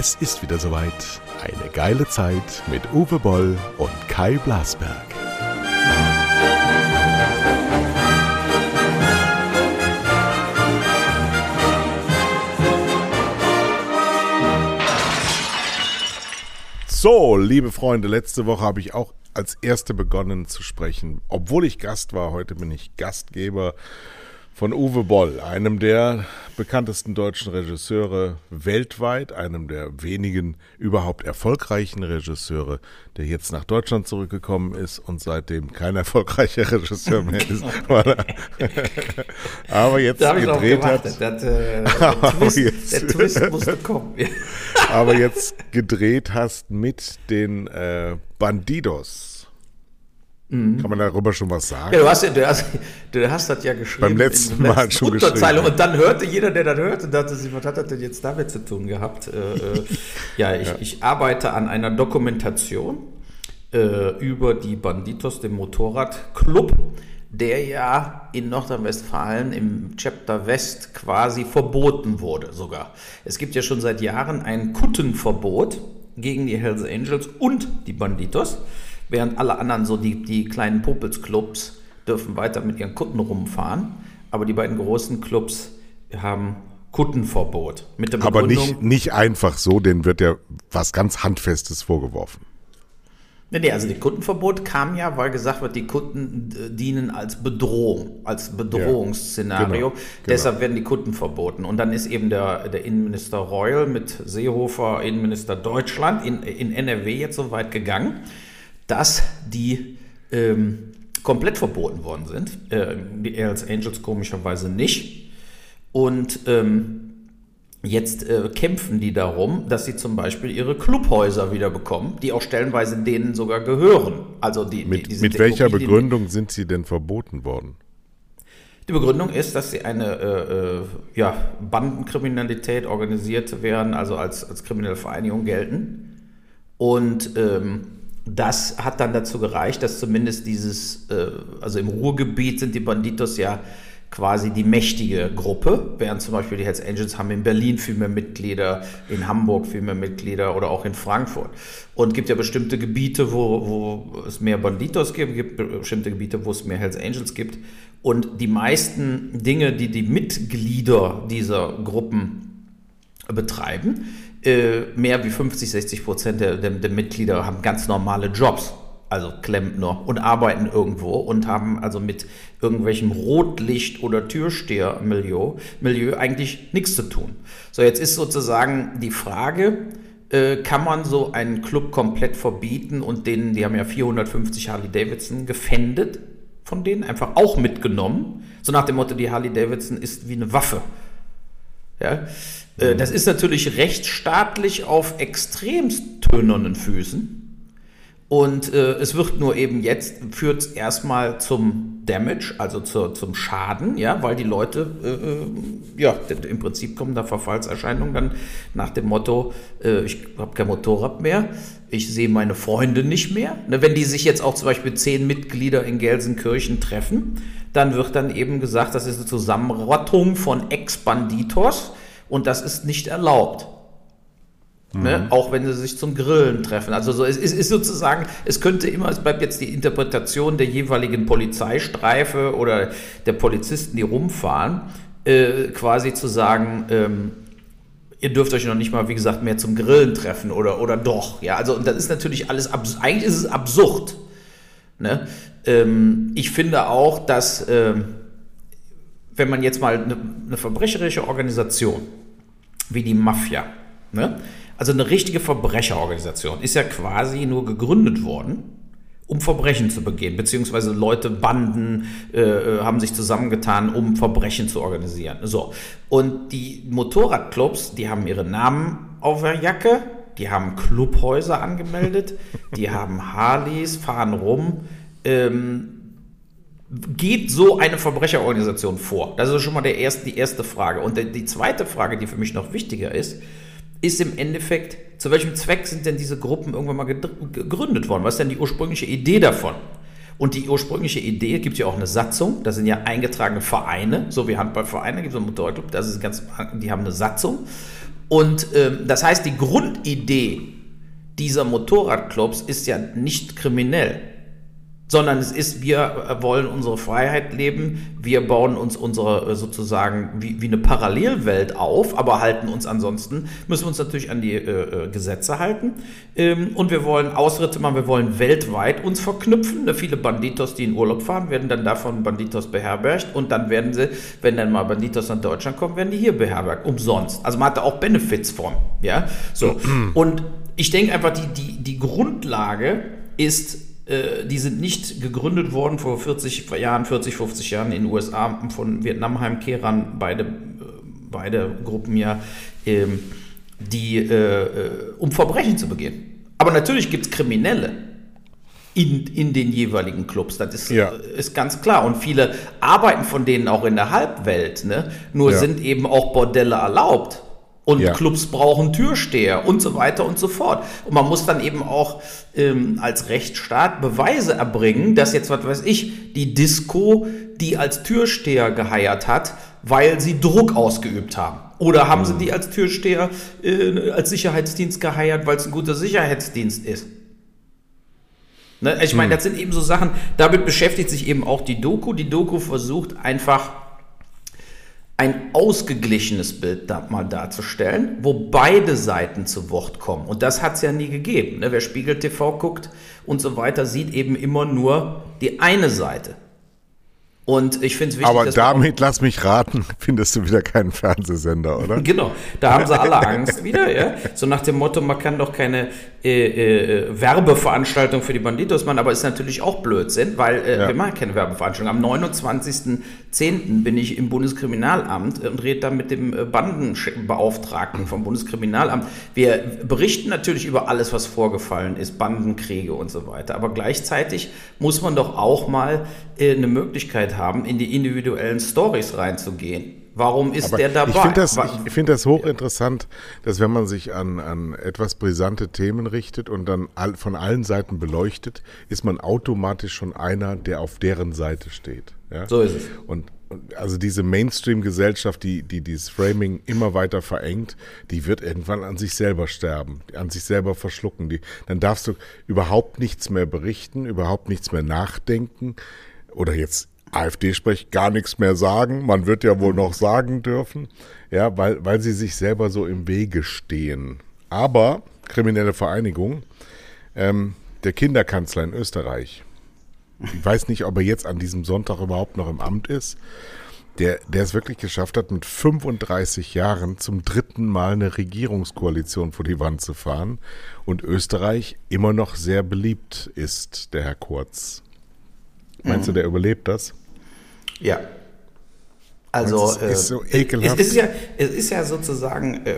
Es ist wieder soweit. Eine geile Zeit mit Uwe Boll und Kai Blasberg. So, liebe Freunde, letzte Woche habe ich auch als Erste begonnen zu sprechen. Obwohl ich Gast war, heute bin ich Gastgeber von Uwe Boll, einem der bekanntesten deutschen Regisseure weltweit, einem der wenigen überhaupt erfolgreichen Regisseure, der jetzt nach Deutschland zurückgekommen ist und seitdem kein erfolgreicher Regisseur mehr ist. aber jetzt gedreht hat. Das, äh, der, Twist, jetzt, der Twist musste kommen. aber jetzt gedreht hast mit den äh, Bandidos. Mhm. Kann man darüber schon was sagen? Ja, du hast, du hast, du hast das ja geschrieben. Beim letzten Mal schon geschrieben. Und dann hörte jeder, der das hörte, dachte sich, was hat das denn jetzt damit zu tun gehabt? Äh, äh, ja, ich, ja, ich, arbeite an einer Dokumentation äh, über die Banditos, dem Motorradclub, der ja in Nordrhein-Westfalen im Chapter West quasi verboten wurde sogar. Es gibt ja schon seit Jahren ein Kuttenverbot gegen die Hells Angels und die Banditos während alle anderen so die, die kleinen Popelsclubs dürfen weiter mit ihren Kutten rumfahren, aber die beiden großen Clubs haben Kuttenverbot. Mit der aber nicht, nicht einfach so, denen wird ja was ganz Handfestes vorgeworfen. Nee, nee, also das Kundenverbot kam ja, weil gesagt wird, die Kunden äh, dienen als Bedrohung, als Bedrohungsszenario. Ja, genau, genau. Deshalb werden die Kunden verboten. Und dann ist eben der, der Innenminister Reul mit Seehofer, Innenminister Deutschland, in, in NRW jetzt so weit gegangen, dass die ähm, komplett verboten worden sind. Äh, die Hells Angels komischerweise nicht. Und ähm, jetzt äh, kämpfen die darum, dass sie zum Beispiel ihre Clubhäuser wieder bekommen, die auch stellenweise denen sogar gehören. Also die, mit, die, mit welcher Begründung sind sie denn verboten worden? Die Begründung ist, dass sie eine äh, äh, ja, Bandenkriminalität organisiert werden, also als, als kriminelle Vereinigung gelten. Und ähm, das hat dann dazu gereicht, dass zumindest dieses, äh, also im Ruhrgebiet sind die Banditos ja quasi die mächtige Gruppe, während zum Beispiel die Hells Angels haben in Berlin viel mehr Mitglieder, in Hamburg viel mehr Mitglieder oder auch in Frankfurt. Und gibt ja bestimmte Gebiete, wo, wo es mehr Banditos gibt, gibt bestimmte Gebiete, wo es mehr Hells Angels gibt. Und die meisten Dinge, die die Mitglieder dieser Gruppen betreiben, äh, mehr wie 50, 60 Prozent der, der, der Mitglieder haben ganz normale Jobs also Klempner, und arbeiten irgendwo und haben also mit irgendwelchem Rotlicht- oder Türsteher-Milieu Milieu eigentlich nichts zu tun. So, jetzt ist sozusagen die Frage, äh, kann man so einen Club komplett verbieten und denen, die haben ja 450 Harley Davidson gefändet, von denen einfach auch mitgenommen, so nach dem Motto, die Harley Davidson ist wie eine Waffe. Ja? Äh, das ist natürlich rechtsstaatlich auf extremst tönernen Füßen. Und äh, es wird nur eben jetzt, führt es erstmal zum Damage, also zur, zum Schaden, ja, weil die Leute, äh, äh ja, im Prinzip kommen da Verfallserscheinungen dann nach dem Motto, äh, ich habe kein Motorrad mehr, ich sehe meine Freunde nicht mehr. Ne, wenn die sich jetzt auch zum Beispiel zehn Mitglieder in Gelsenkirchen treffen, dann wird dann eben gesagt, das ist eine Zusammenrottung von Ex-Banditos und das ist nicht erlaubt. Mhm. Ne? Auch wenn sie sich zum Grillen treffen. Also so, es ist, ist, sozusagen, es könnte immer, es bleibt jetzt die Interpretation der jeweiligen Polizeistreife oder der Polizisten, die rumfahren, äh, quasi zu sagen, ähm, ihr dürft euch noch nicht mal, wie gesagt, mehr zum Grillen treffen oder, oder doch. Ja, also und das ist natürlich alles, eigentlich ist es absurd. Ne? Ähm, ich finde auch, dass ähm, wenn man jetzt mal eine, eine verbrecherische Organisation wie die Mafia, ne? also eine richtige Verbrecherorganisation, ist ja quasi nur gegründet worden, um Verbrechen zu begehen, beziehungsweise Leute, Banden äh, äh, haben sich zusammengetan, um Verbrechen zu organisieren. So. Und die Motorradclubs, die haben ihre Namen auf der Jacke, die haben Clubhäuser angemeldet, die haben Harleys, fahren rum. Ähm, geht so eine Verbrecherorganisation vor? Das ist schon mal der erste, die erste Frage. Und die zweite Frage, die für mich noch wichtiger ist, ist im Endeffekt, zu welchem Zweck sind denn diese Gruppen irgendwann mal gegründet worden? Was ist denn die ursprüngliche Idee davon? Und die ursprüngliche Idee gibt ja auch eine Satzung, das sind ja eingetragene Vereine, so wie Handballvereine, gibt es einen Motorradclub, das ist ganz, die haben eine Satzung. Und ähm, das heißt, die Grundidee dieser Motorradclubs ist ja nicht kriminell sondern es ist, wir wollen unsere Freiheit leben, wir bauen uns unsere äh, sozusagen wie, wie eine Parallelwelt auf, aber halten uns ansonsten, müssen wir uns natürlich an die äh, äh, Gesetze halten. Ähm, und wir wollen Ausritte machen, wir wollen weltweit uns verknüpfen. Ne, viele Banditos, die in Urlaub fahren, werden dann davon Banditos beherbergt. Und dann werden sie, wenn dann mal Banditos nach Deutschland kommen, werden die hier beherbergt, umsonst. Also man hat da auch Benefits von, ja, so. und ich denke einfach, die, die, die Grundlage ist, äh, die sind nicht gegründet worden vor 40 Jahren, 40, 50 Jahren in den USA von Vietnamheimkehrern, beide, äh, beide Gruppen ja, ähm, die, äh, um Verbrechen zu begehen. Aber natürlich gibt es Kriminelle in, in den jeweiligen Clubs. Das ist, ja. ist ganz klar. Und viele arbeiten von denen auch in der Halbwelt. Ne? Nur ja. sind eben auch Bordelle erlaubt. Und ja. Clubs brauchen Türsteher und so weiter und so fort. Und man muss dann eben auch ähm, als Rechtsstaat Beweise erbringen, dass jetzt, was weiß ich, die Disco die als Türsteher geheiert hat, weil sie Druck ausgeübt haben. Oder haben mhm. sie die als Türsteher, äh, als Sicherheitsdienst geheiert, weil es ein guter Sicherheitsdienst ist. Ne? Ich meine, mhm. das sind eben so Sachen, damit beschäftigt sich eben auch die Doku. Die Doku versucht einfach ein ausgeglichenes Bild da mal darzustellen, wo beide Seiten zu Wort kommen. Und das hat es ja nie gegeben. Ne? Wer Spiegel TV guckt und so weiter, sieht eben immer nur die eine Seite. Und ich finde es wichtig, Aber damit, lass mich raten, findest du wieder keinen Fernsehsender, oder? genau, da haben sie alle Angst wieder, ja. So nach dem Motto, man kann doch keine äh, äh, Werbeveranstaltung für die Banditos machen, aber ist natürlich auch Blödsinn, weil äh, ja. wir machen keine Werbeveranstaltung. Am 29.10. bin ich im Bundeskriminalamt und rede da mit dem äh, Bandenbeauftragten vom Bundeskriminalamt. Wir berichten natürlich über alles, was vorgefallen ist, Bandenkriege und so weiter. Aber gleichzeitig muss man doch auch mal äh, eine Möglichkeit haben, in die individuellen Stories reinzugehen. Warum ist Aber der dabei? Ich finde das, ich find das hochinteressant, dass wenn man sich an, an etwas brisante Themen richtet und dann all, von allen Seiten beleuchtet, ist man automatisch schon einer, der auf deren Seite steht. Ja? So ist es. Und, also diese Mainstream-Gesellschaft, die, die dieses Framing immer weiter verengt, die wird irgendwann an sich selber sterben, an sich selber verschlucken. Die, dann darfst du überhaupt nichts mehr berichten, überhaupt nichts mehr nachdenken oder jetzt AfD spricht, gar nichts mehr sagen. Man wird ja wohl noch sagen dürfen, ja, weil, weil sie sich selber so im Wege stehen. Aber kriminelle Vereinigung, ähm, der Kinderkanzler in Österreich, ich weiß nicht, ob er jetzt an diesem Sonntag überhaupt noch im Amt ist, der, der es wirklich geschafft hat, mit 35 Jahren zum dritten Mal eine Regierungskoalition vor die Wand zu fahren und Österreich immer noch sehr beliebt ist, der Herr Kurz. Meinst mhm. du, der überlebt das? Ja. Also, es ist, so äh, ekelhaft. Es ist ja, es ist ja sozusagen, äh,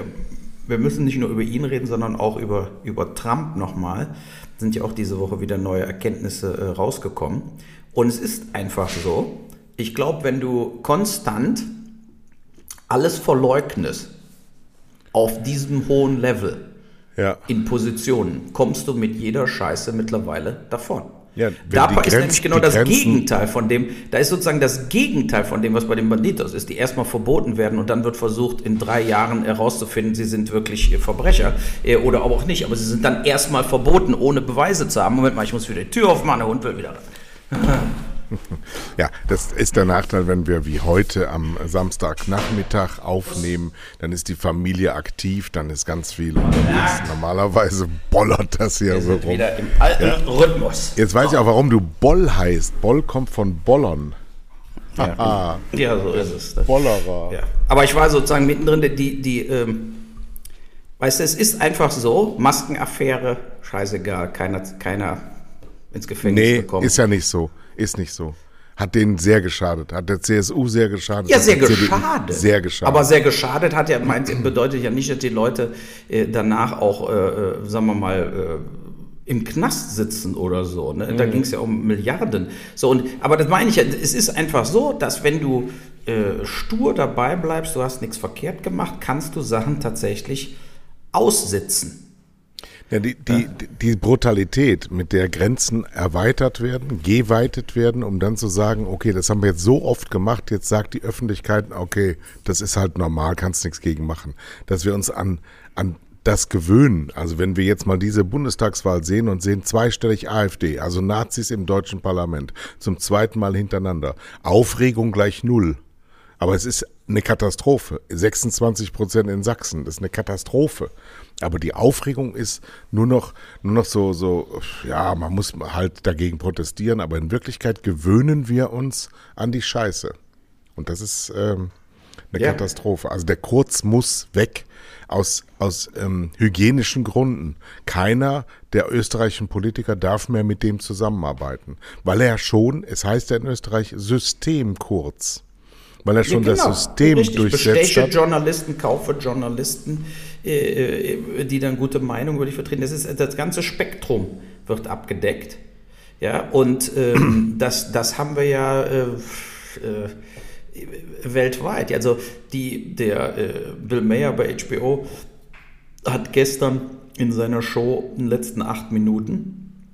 wir müssen nicht nur über ihn reden, sondern auch über, über Trump nochmal. Sind ja auch diese Woche wieder neue Erkenntnisse äh, rausgekommen. Und es ist einfach so, ich glaube, wenn du konstant alles verleugnest auf diesem hohen Level ja. in Positionen, kommst du mit jeder Scheiße mittlerweile davon. Ja, da ist nämlich genau das Grenzen Gegenteil von dem, da ist sozusagen das Gegenteil von dem, was bei den Banditos ist, die erstmal verboten werden und dann wird versucht, in drei Jahren herauszufinden, sie sind wirklich Verbrecher äh, oder auch nicht, aber sie sind dann erstmal verboten, ohne Beweise zu haben. Moment mal, ich muss wieder die Tür aufmachen, der Hund will wieder rein. Ja, das ist der Nachteil, wenn wir wie heute am Samstagnachmittag aufnehmen, dann ist die Familie aktiv, dann ist ganz viel unterwegs. Normalerweise bollert das hier wir so rum. Wieder im alten ja. Rhythmus. Jetzt weiß ich auch, warum du Boll heißt. Boll kommt von Bollern. Ja, ja so ist es. Bollerer. Ja. Aber ich war sozusagen mittendrin, die, die ähm, weißt du, es ist einfach so, Maskenaffäre, scheißegal, keiner, keiner ins Gefängnis nee, bekommen. ist ja nicht so. Ist nicht so. Hat denen sehr geschadet, hat der CSU sehr geschadet. Ja, sehr geschadet. Sehr geschadet. Aber sehr geschadet hat ja, meint, bedeutet ja nicht, dass die Leute äh, danach auch, äh, äh sagen wir mal, äh, im Knast sitzen oder so. Ne? Da mhm. ging es ja um Milliarden. So, und, aber das meine ich ja, es ist einfach so, dass wenn du äh, stur dabei bleibst, du hast nichts verkehrt gemacht, kannst du Sachen tatsächlich aussitzen. Ja, die, die, die Brutalität, mit der Grenzen erweitert werden, geweitet werden, um dann zu sagen, okay, das haben wir jetzt so oft gemacht, jetzt sagt die Öffentlichkeit, okay, das ist halt normal, kannst nichts gegen machen. Dass wir uns an, an das gewöhnen. Also wenn wir jetzt mal diese Bundestagswahl sehen und sehen zweistellig AfD, also Nazis im deutschen Parlament, zum zweiten Mal hintereinander. Aufregung gleich null. Aber es ist eine Katastrophe. 26 Prozent in Sachsen, das ist eine Katastrophe. Aber die Aufregung ist nur noch, nur noch so, so, ja, man muss halt dagegen protestieren, aber in Wirklichkeit gewöhnen wir uns an die Scheiße. Und das ist ähm, eine ja. Katastrophe. Also der Kurz muss weg aus, aus ähm, hygienischen Gründen. Keiner der österreichischen Politiker darf mehr mit dem zusammenarbeiten, weil er schon, es heißt ja in Österreich, Systemkurz weil er schon ja, genau. das System Richtig. durchsetzt Besteche hat. Journalisten, kaufe Journalisten, die dann gute Meinung über dich vertreten. Das, ist, das ganze Spektrum wird abgedeckt. Ja, und ähm, das, das haben wir ja äh, äh, weltweit. Also die, der äh, Bill Mayer bei HBO hat gestern in seiner Show in den letzten acht Minuten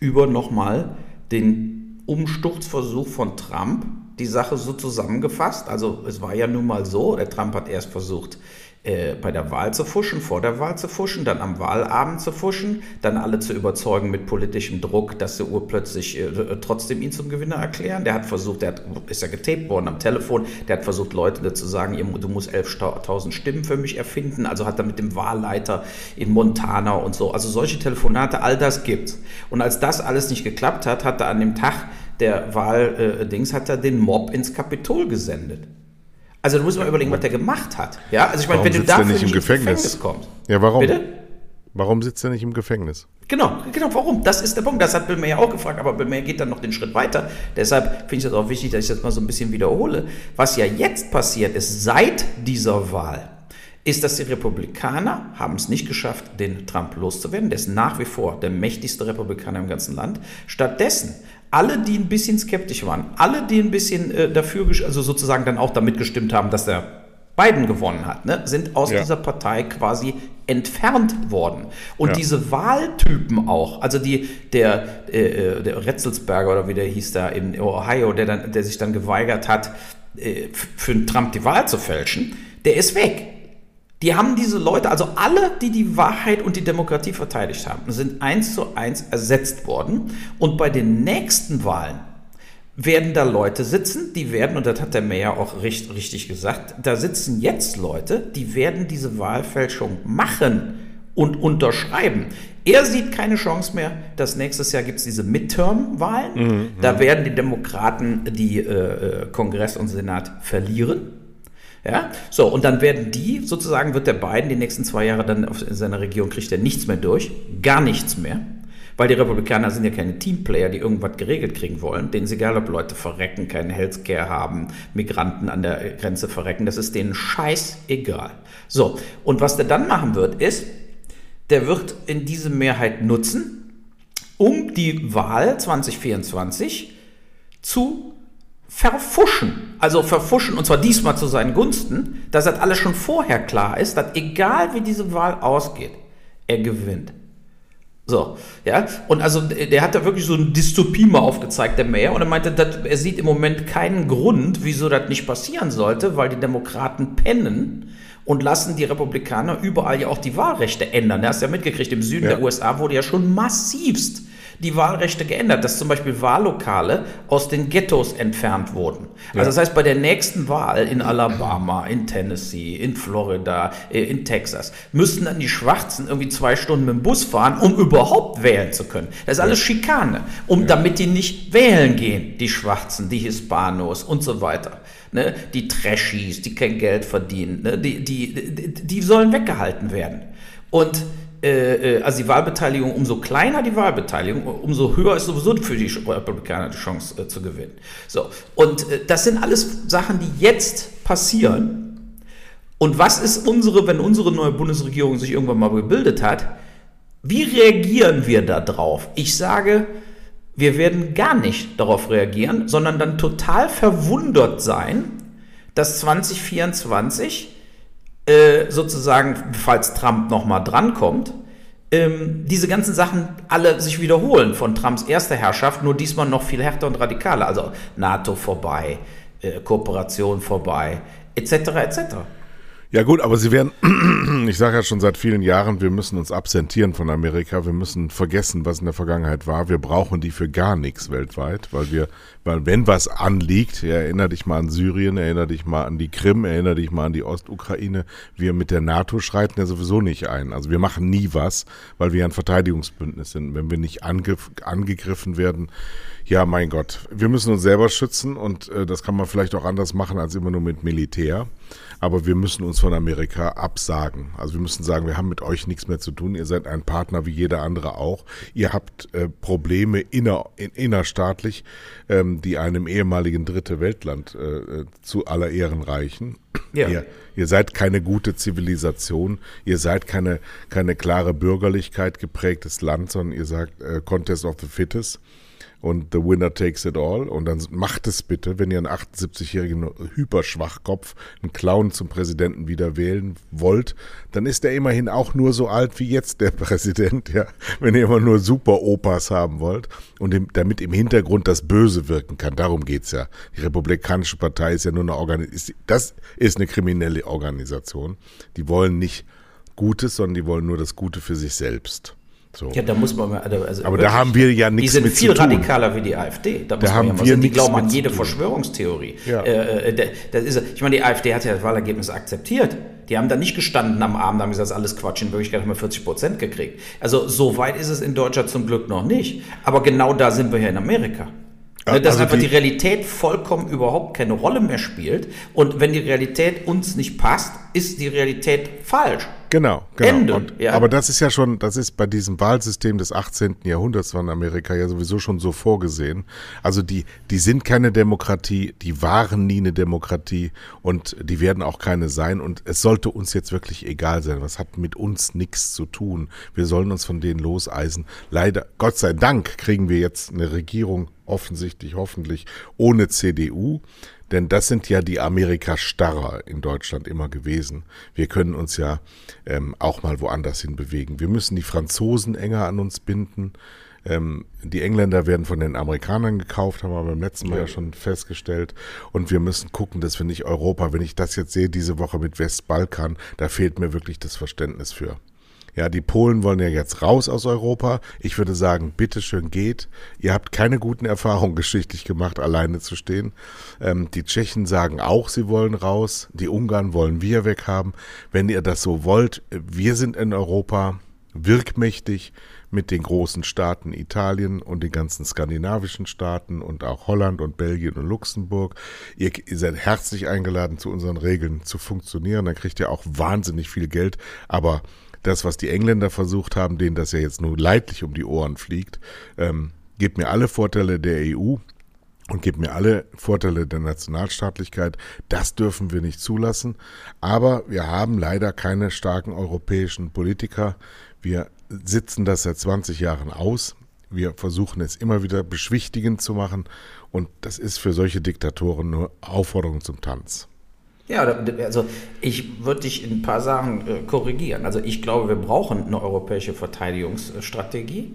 über nochmal den Umsturzversuch von Trump die Sache so zusammengefasst. Also es war ja nun mal so, der Trump hat erst versucht, äh, bei der Wahl zu fuschen, vor der Wahl zu fuschen, dann am Wahlabend zu fuschen, dann alle zu überzeugen mit politischem Druck, dass sie urplötzlich äh, trotzdem ihn zum Gewinner erklären. Der hat versucht, der hat, ist ja getaped worden am Telefon, der hat versucht, Leute zu sagen, du musst 11.000 Stimmen für mich erfinden, also hat er mit dem Wahlleiter in Montana und so, also solche Telefonate, all das gibt's. Und als das alles nicht geklappt hat, hat er an dem Tag der Wahl-Dings, äh, hat er den Mob ins Kapitol gesendet. Also du musst mal überlegen, was der gemacht hat. Ja, also ich meine, wenn du dafür nicht im Gefängnis? Gefängnis kommst. Ja, warum? Bitte? Warum sitzt er nicht im Gefängnis? Genau, genau, warum? Das ist der Punkt. Das hat Bill Mayer auch gefragt, aber Bill Mayer geht dann noch den Schritt weiter. Deshalb finde ich das auch wichtig, dass ich das mal so ein bisschen wiederhole. Was ja jetzt passiert ist, seit dieser Wahl, ist, dass die Republikaner haben es nicht geschafft, den Trump loszuwerden. Der ist nach wie vor der mächtigste Republikaner im ganzen Land. Stattdessen alle, die ein bisschen skeptisch waren, alle, die ein bisschen äh, dafür, also sozusagen dann auch damit gestimmt haben, dass der Biden gewonnen hat, ne, sind aus ja. dieser Partei quasi entfernt worden. Und ja. diese Wahltypen auch, also die, der, äh, äh, der Retzelsberger oder wie der hieß da in Ohio, der, dann, der sich dann geweigert hat, äh, für Trump die Wahl zu fälschen, der ist weg. Die haben diese Leute, also alle, die die Wahrheit und die Demokratie verteidigt haben, sind eins zu eins ersetzt worden. Und bei den nächsten Wahlen werden da Leute sitzen, die werden, und das hat der Mayor auch richtig, richtig gesagt, da sitzen jetzt Leute, die werden diese Wahlfälschung machen und unterschreiben. Er sieht keine Chance mehr, dass nächstes Jahr gibt es diese Midterm-Wahlen. Mhm, da werden die Demokraten die äh, äh Kongress und Senat verlieren. Ja, so, und dann werden die, sozusagen wird der Biden die nächsten zwei Jahre dann auf, in seiner Regierung kriegt er nichts mehr durch, gar nichts mehr. Weil die Republikaner sind ja keine Teamplayer, die irgendwas geregelt kriegen wollen. Denen ist egal, ob Leute verrecken, keinen Healthcare haben, Migranten an der Grenze verrecken. Das ist denen scheißegal. So, und was der dann machen wird, ist, der wird in diese Mehrheit nutzen, um die Wahl 2024 zu verfuschen. Also verfuschen, und zwar diesmal zu seinen Gunsten, dass das alles schon vorher klar ist, dass egal wie diese Wahl ausgeht, er gewinnt. So, ja, und also der hat da wirklich so eine Dystopie mal aufgezeigt, der Mayor, und er meinte, dass, er sieht im Moment keinen Grund, wieso das nicht passieren sollte, weil die Demokraten pennen und lassen die Republikaner überall ja auch die Wahlrechte ändern. Du hast ja mitgekriegt, im Süden ja. der USA wurde ja schon massivst die Wahlrechte geändert, dass zum Beispiel Wahllokale aus den Ghettos entfernt wurden. Ja. Also das heißt, bei der nächsten Wahl in Alabama, in Tennessee, in Florida, äh, in Texas, müssten dann die Schwarzen irgendwie zwei Stunden mit dem Bus fahren, um überhaupt wählen zu können. Das ist alles Schikane, um ja. damit die nicht wählen gehen, die Schwarzen, die Hispanos und so weiter. Ne? Die Trashies, die kein Geld verdienen, ne? die, die, die, die sollen weggehalten werden. Und also die Wahlbeteiligung, umso kleiner die Wahlbeteiligung, umso höher ist sowieso für die Republikaner die Chance äh, zu gewinnen. So, und äh, das sind alles Sachen, die jetzt passieren. Und was ist unsere, wenn unsere neue Bundesregierung sich irgendwann mal gebildet hat, wie reagieren wir da drauf? Ich sage, wir werden gar nicht darauf reagieren, sondern dann total verwundert sein, dass 2024 äh, sozusagen, falls Trump nochmal drankommt, ähm, diese ganzen Sachen alle sich wiederholen von Trumps erster Herrschaft, nur diesmal noch viel härter und radikaler. Also NATO vorbei, äh, Kooperation vorbei, etc. etc. Ja gut, aber sie werden, ich sage ja schon seit vielen Jahren, wir müssen uns absentieren von Amerika, wir müssen vergessen, was in der Vergangenheit war. Wir brauchen die für gar nichts weltweit, weil wir, weil wenn was anliegt, ja, erinnere dich mal an Syrien, erinnere dich mal an die Krim, erinnere dich mal an die Ostukraine, wir mit der NATO schreiten ja sowieso nicht ein. Also wir machen nie was, weil wir ein Verteidigungsbündnis sind. Wenn wir nicht angegriff, angegriffen werden, ja mein Gott, wir müssen uns selber schützen und äh, das kann man vielleicht auch anders machen als immer nur mit Militär. Aber wir müssen uns von Amerika absagen. Also wir müssen sagen, wir haben mit euch nichts mehr zu tun. Ihr seid ein Partner wie jeder andere auch. Ihr habt äh, Probleme inner, in, innerstaatlich, ähm, die einem ehemaligen Dritte Weltland äh, zu aller Ehren reichen. Ja. Ihr, ihr seid keine gute Zivilisation. Ihr seid keine, keine klare Bürgerlichkeit geprägtes Land, sondern ihr sagt äh, Contest of the Fittest und The Winner Takes It All. Und dann macht es bitte, wenn ihr einen 78-jährigen Hyperschwachkopf, einen Clown zum Präsidenten wieder wählen wollt, dann ist er immerhin auch nur so alt wie jetzt der Präsident, ja. Wenn ihr immer nur Super-Opas haben wollt und im, damit im Hintergrund das Böse wirken kann. Darum geht's ja. Die Republikanische Partei ist ja nur eine Organisation, das ist eine kriminelle Organisation. Die wollen nicht Gutes, sondern die wollen nur das Gute für sich selbst. So. Ja, da muss man also, also Aber da haben wir ja nichts mit zu tun. Die sind viel radikaler wie die AfD. Da, da haben ja wir Die glauben an jede Verschwörungstheorie. Ja. Äh, äh das ist, ich meine, die AfD hat ja das Wahlergebnis akzeptiert. Die haben da nicht gestanden am Abend, haben gesagt, das ist alles Quatsch. In Wirklichkeit haben wir 40 Prozent gekriegt. Also so weit ist es in Deutschland zum Glück noch nicht. Aber genau da sind wir ja in Amerika. Ja, dass also einfach die, die, Realität vollkommen überhaupt keine Rolle mehr spielt. Und wenn die Realität uns nicht passt, ist die Realität falsch. Genau, genau. Ende, und, ja. Aber das ist ja schon, das ist bei diesem Wahlsystem des 18. Jahrhunderts von Amerika ja sowieso schon so vorgesehen. Also die, die sind keine Demokratie, die waren nie eine Demokratie und die werden auch keine sein. Und es sollte uns jetzt wirklich egal sein. Was hat mit uns nichts zu tun? Wir sollen uns von denen loseisen. Leider, Gott sei Dank, kriegen wir jetzt eine Regierung offensichtlich, hoffentlich ohne CDU. Denn das sind ja die Amerika-Starrer in Deutschland immer gewesen. Wir können uns ja ähm, auch mal woanders hin bewegen. Wir müssen die Franzosen enger an uns binden. Ähm, die Engländer werden von den Amerikanern gekauft, haben wir beim letzten Mal ja. ja schon festgestellt. Und wir müssen gucken, dass wir nicht Europa, wenn ich das jetzt sehe, diese Woche mit Westbalkan, da fehlt mir wirklich das Verständnis für. Ja, die Polen wollen ja jetzt raus aus Europa. Ich würde sagen, bitteschön geht. Ihr habt keine guten Erfahrungen geschichtlich gemacht, alleine zu stehen. Ähm, die Tschechen sagen auch, sie wollen raus. Die Ungarn wollen wir weghaben. Wenn ihr das so wollt, wir sind in Europa wirkmächtig mit den großen Staaten Italien und den ganzen skandinavischen Staaten und auch Holland und Belgien und Luxemburg. Ihr, ihr, seid herzlich eingeladen, zu unseren Regeln zu funktionieren. Dann kriegt ihr auch wahnsinnig viel Geld. Aber das, was die Engländer versucht haben, denen das ja jetzt nur leidlich um die Ohren fliegt, ähm, gibt mir alle Vorteile der EU und gibt mir alle Vorteile der Nationalstaatlichkeit. Das dürfen wir nicht zulassen. Aber wir haben leider keine starken europäischen Politiker. Wir sitzen das seit 20 Jahren aus. Wir versuchen es immer wieder beschwichtigend zu machen. Und das ist für solche Diktatoren nur Aufforderung zum Tanz. Ja, also ich würde dich in ein paar Sachen äh, korrigieren. Also ich glaube, wir brauchen eine europäische Verteidigungsstrategie.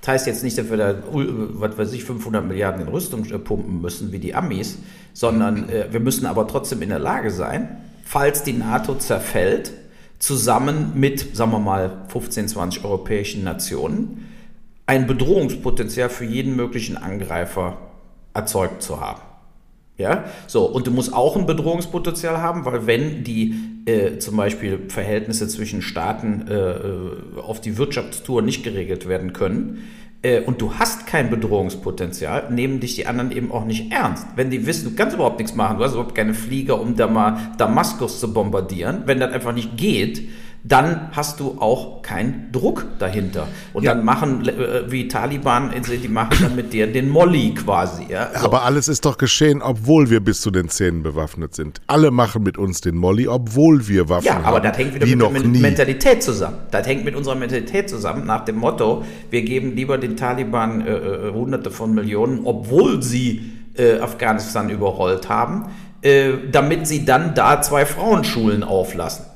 Das heißt jetzt nicht, dass wir da, was weiß ich, 500 Milliarden in Rüstung äh, pumpen müssen wie die Amis, sondern äh, wir müssen aber trotzdem in der Lage sein, falls die NATO zerfällt, zusammen mit, sagen wir mal, 15, 20 europäischen Nationen, ein Bedrohungspotenzial für jeden möglichen Angreifer erzeugt zu haben. Ja, so, und du musst auch ein Bedrohungspotenzial haben, weil wenn die äh, zum Beispiel Verhältnisse zwischen Staaten äh, auf die Wirtschaftstour nicht geregelt werden können, äh, und du hast kein Bedrohungspotenzial, nehmen dich die anderen eben auch nicht ernst. Wenn die wissen, du kannst überhaupt nichts machen, du hast überhaupt keine Flieger, um da mal Damaskus zu bombardieren, wenn das einfach nicht geht, dann hast du auch keinen Druck dahinter. Und ja. dann machen, äh, wie Taliban, die machen dann mit dir den Molly quasi. Ja? So. Aber alles ist doch geschehen, obwohl wir bis zu den Zähnen bewaffnet sind. Alle machen mit uns den Molly, obwohl wir Waffen haben. Ja, aber das hängt wieder mit der Mentalität zusammen. Das hängt mit unserer Mentalität zusammen, nach dem Motto, wir geben lieber den Taliban äh, äh hunderte von Millionen, obwohl sie äh, Afghanistan überrollt haben, äh, damit sie dann da zwei Frauenschulen auflassen.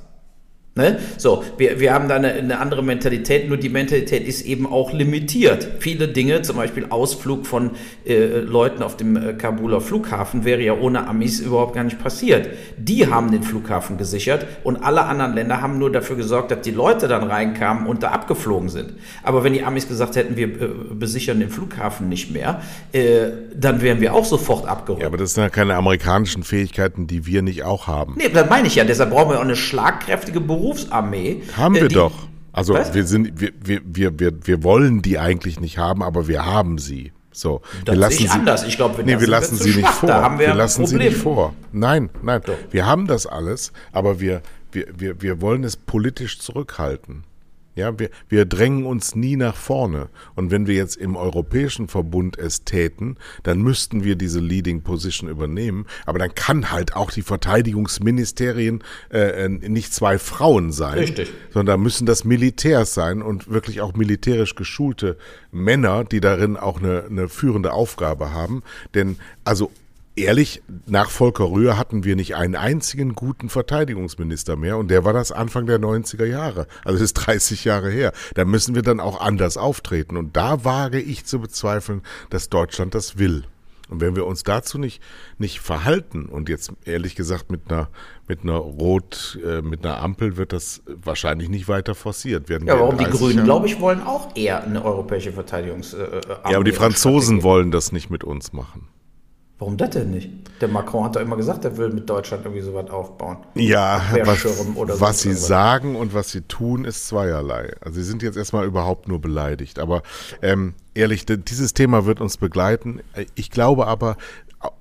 Ne? So, wir, wir haben da eine, eine, andere Mentalität, nur die Mentalität ist eben auch limitiert. Viele Dinge, zum Beispiel Ausflug von äh, Leuten auf dem äh, Kabuler Flughafen, wäre ja ohne Amis überhaupt gar nicht passiert. Die haben den Flughafen gesichert und alle anderen Länder haben nur dafür gesorgt, dass die Leute dann reinkamen und da abgeflogen sind. Aber wenn die Amis gesagt hätten, wir äh, besichern den Flughafen nicht mehr, äh, dann wären wir auch sofort abgeholt. Ja, aber das sind ja keine amerikanischen Fähigkeiten, die wir nicht auch haben. Nee, das meine ich ja. Deshalb brauchen wir auch eine schlagkräftige Berufung Berufsarmee. Haben wir die, doch. Also was? wir sind, wir, wir, wir, wir wollen die eigentlich nicht haben, aber wir haben sie. So, das wir lassen sie anders. Ich glaube, wir, nee, wir lassen sie nicht vor. wir, wir lassen sie nicht vor. Nein, nein. Doch. Wir haben das alles, aber wir, wir, wir, wir wollen es politisch zurückhalten. Ja, wir, wir drängen uns nie nach vorne. Und wenn wir jetzt im Europäischen Verbund es täten, dann müssten wir diese Leading Position übernehmen. Aber dann kann halt auch die Verteidigungsministerien äh, äh nicht zwei Frauen sein, Richtig. sondern müssen das Militärs sein und wirklich auch militärisch geschulte Männer, die darin auch eine, eine führende Aufgabe haben. Denn also ehrlich, nach Volker Rühr hatten wir nicht einen einzigen guten Verteidigungsminister mehr und der war das Anfang der 90er Jahre. Also das ist 30 Jahre her. Da müssen wir dann auch anders auftreten und da wage ich zu bezweifeln, dass Deutschland das will. Und wenn wir uns dazu nicht, nicht verhalten und jetzt ehrlich gesagt mit einer, mit einer Rot, äh, mit einer Ampel wird das wahrscheinlich nicht weiter forciert werden. Ja, warum die Grünen, glaube ich, wollen auch eher eine europäische Verteidigungs. Äh, äh ja, aber die Franzosen wollen das nicht mit uns machen. Warum das denn nicht? Der Macron hat doch immer gesagt, er will mit Deutschland irgendwie so was aufbauen. Ja, was, was sie sagen und was sie tun, ist zweierlei. Also sie sind jetzt erstmal überhaupt nur beleidigt. Aber ähm, ehrlich, dieses Thema wird uns begleiten. Ich glaube aber,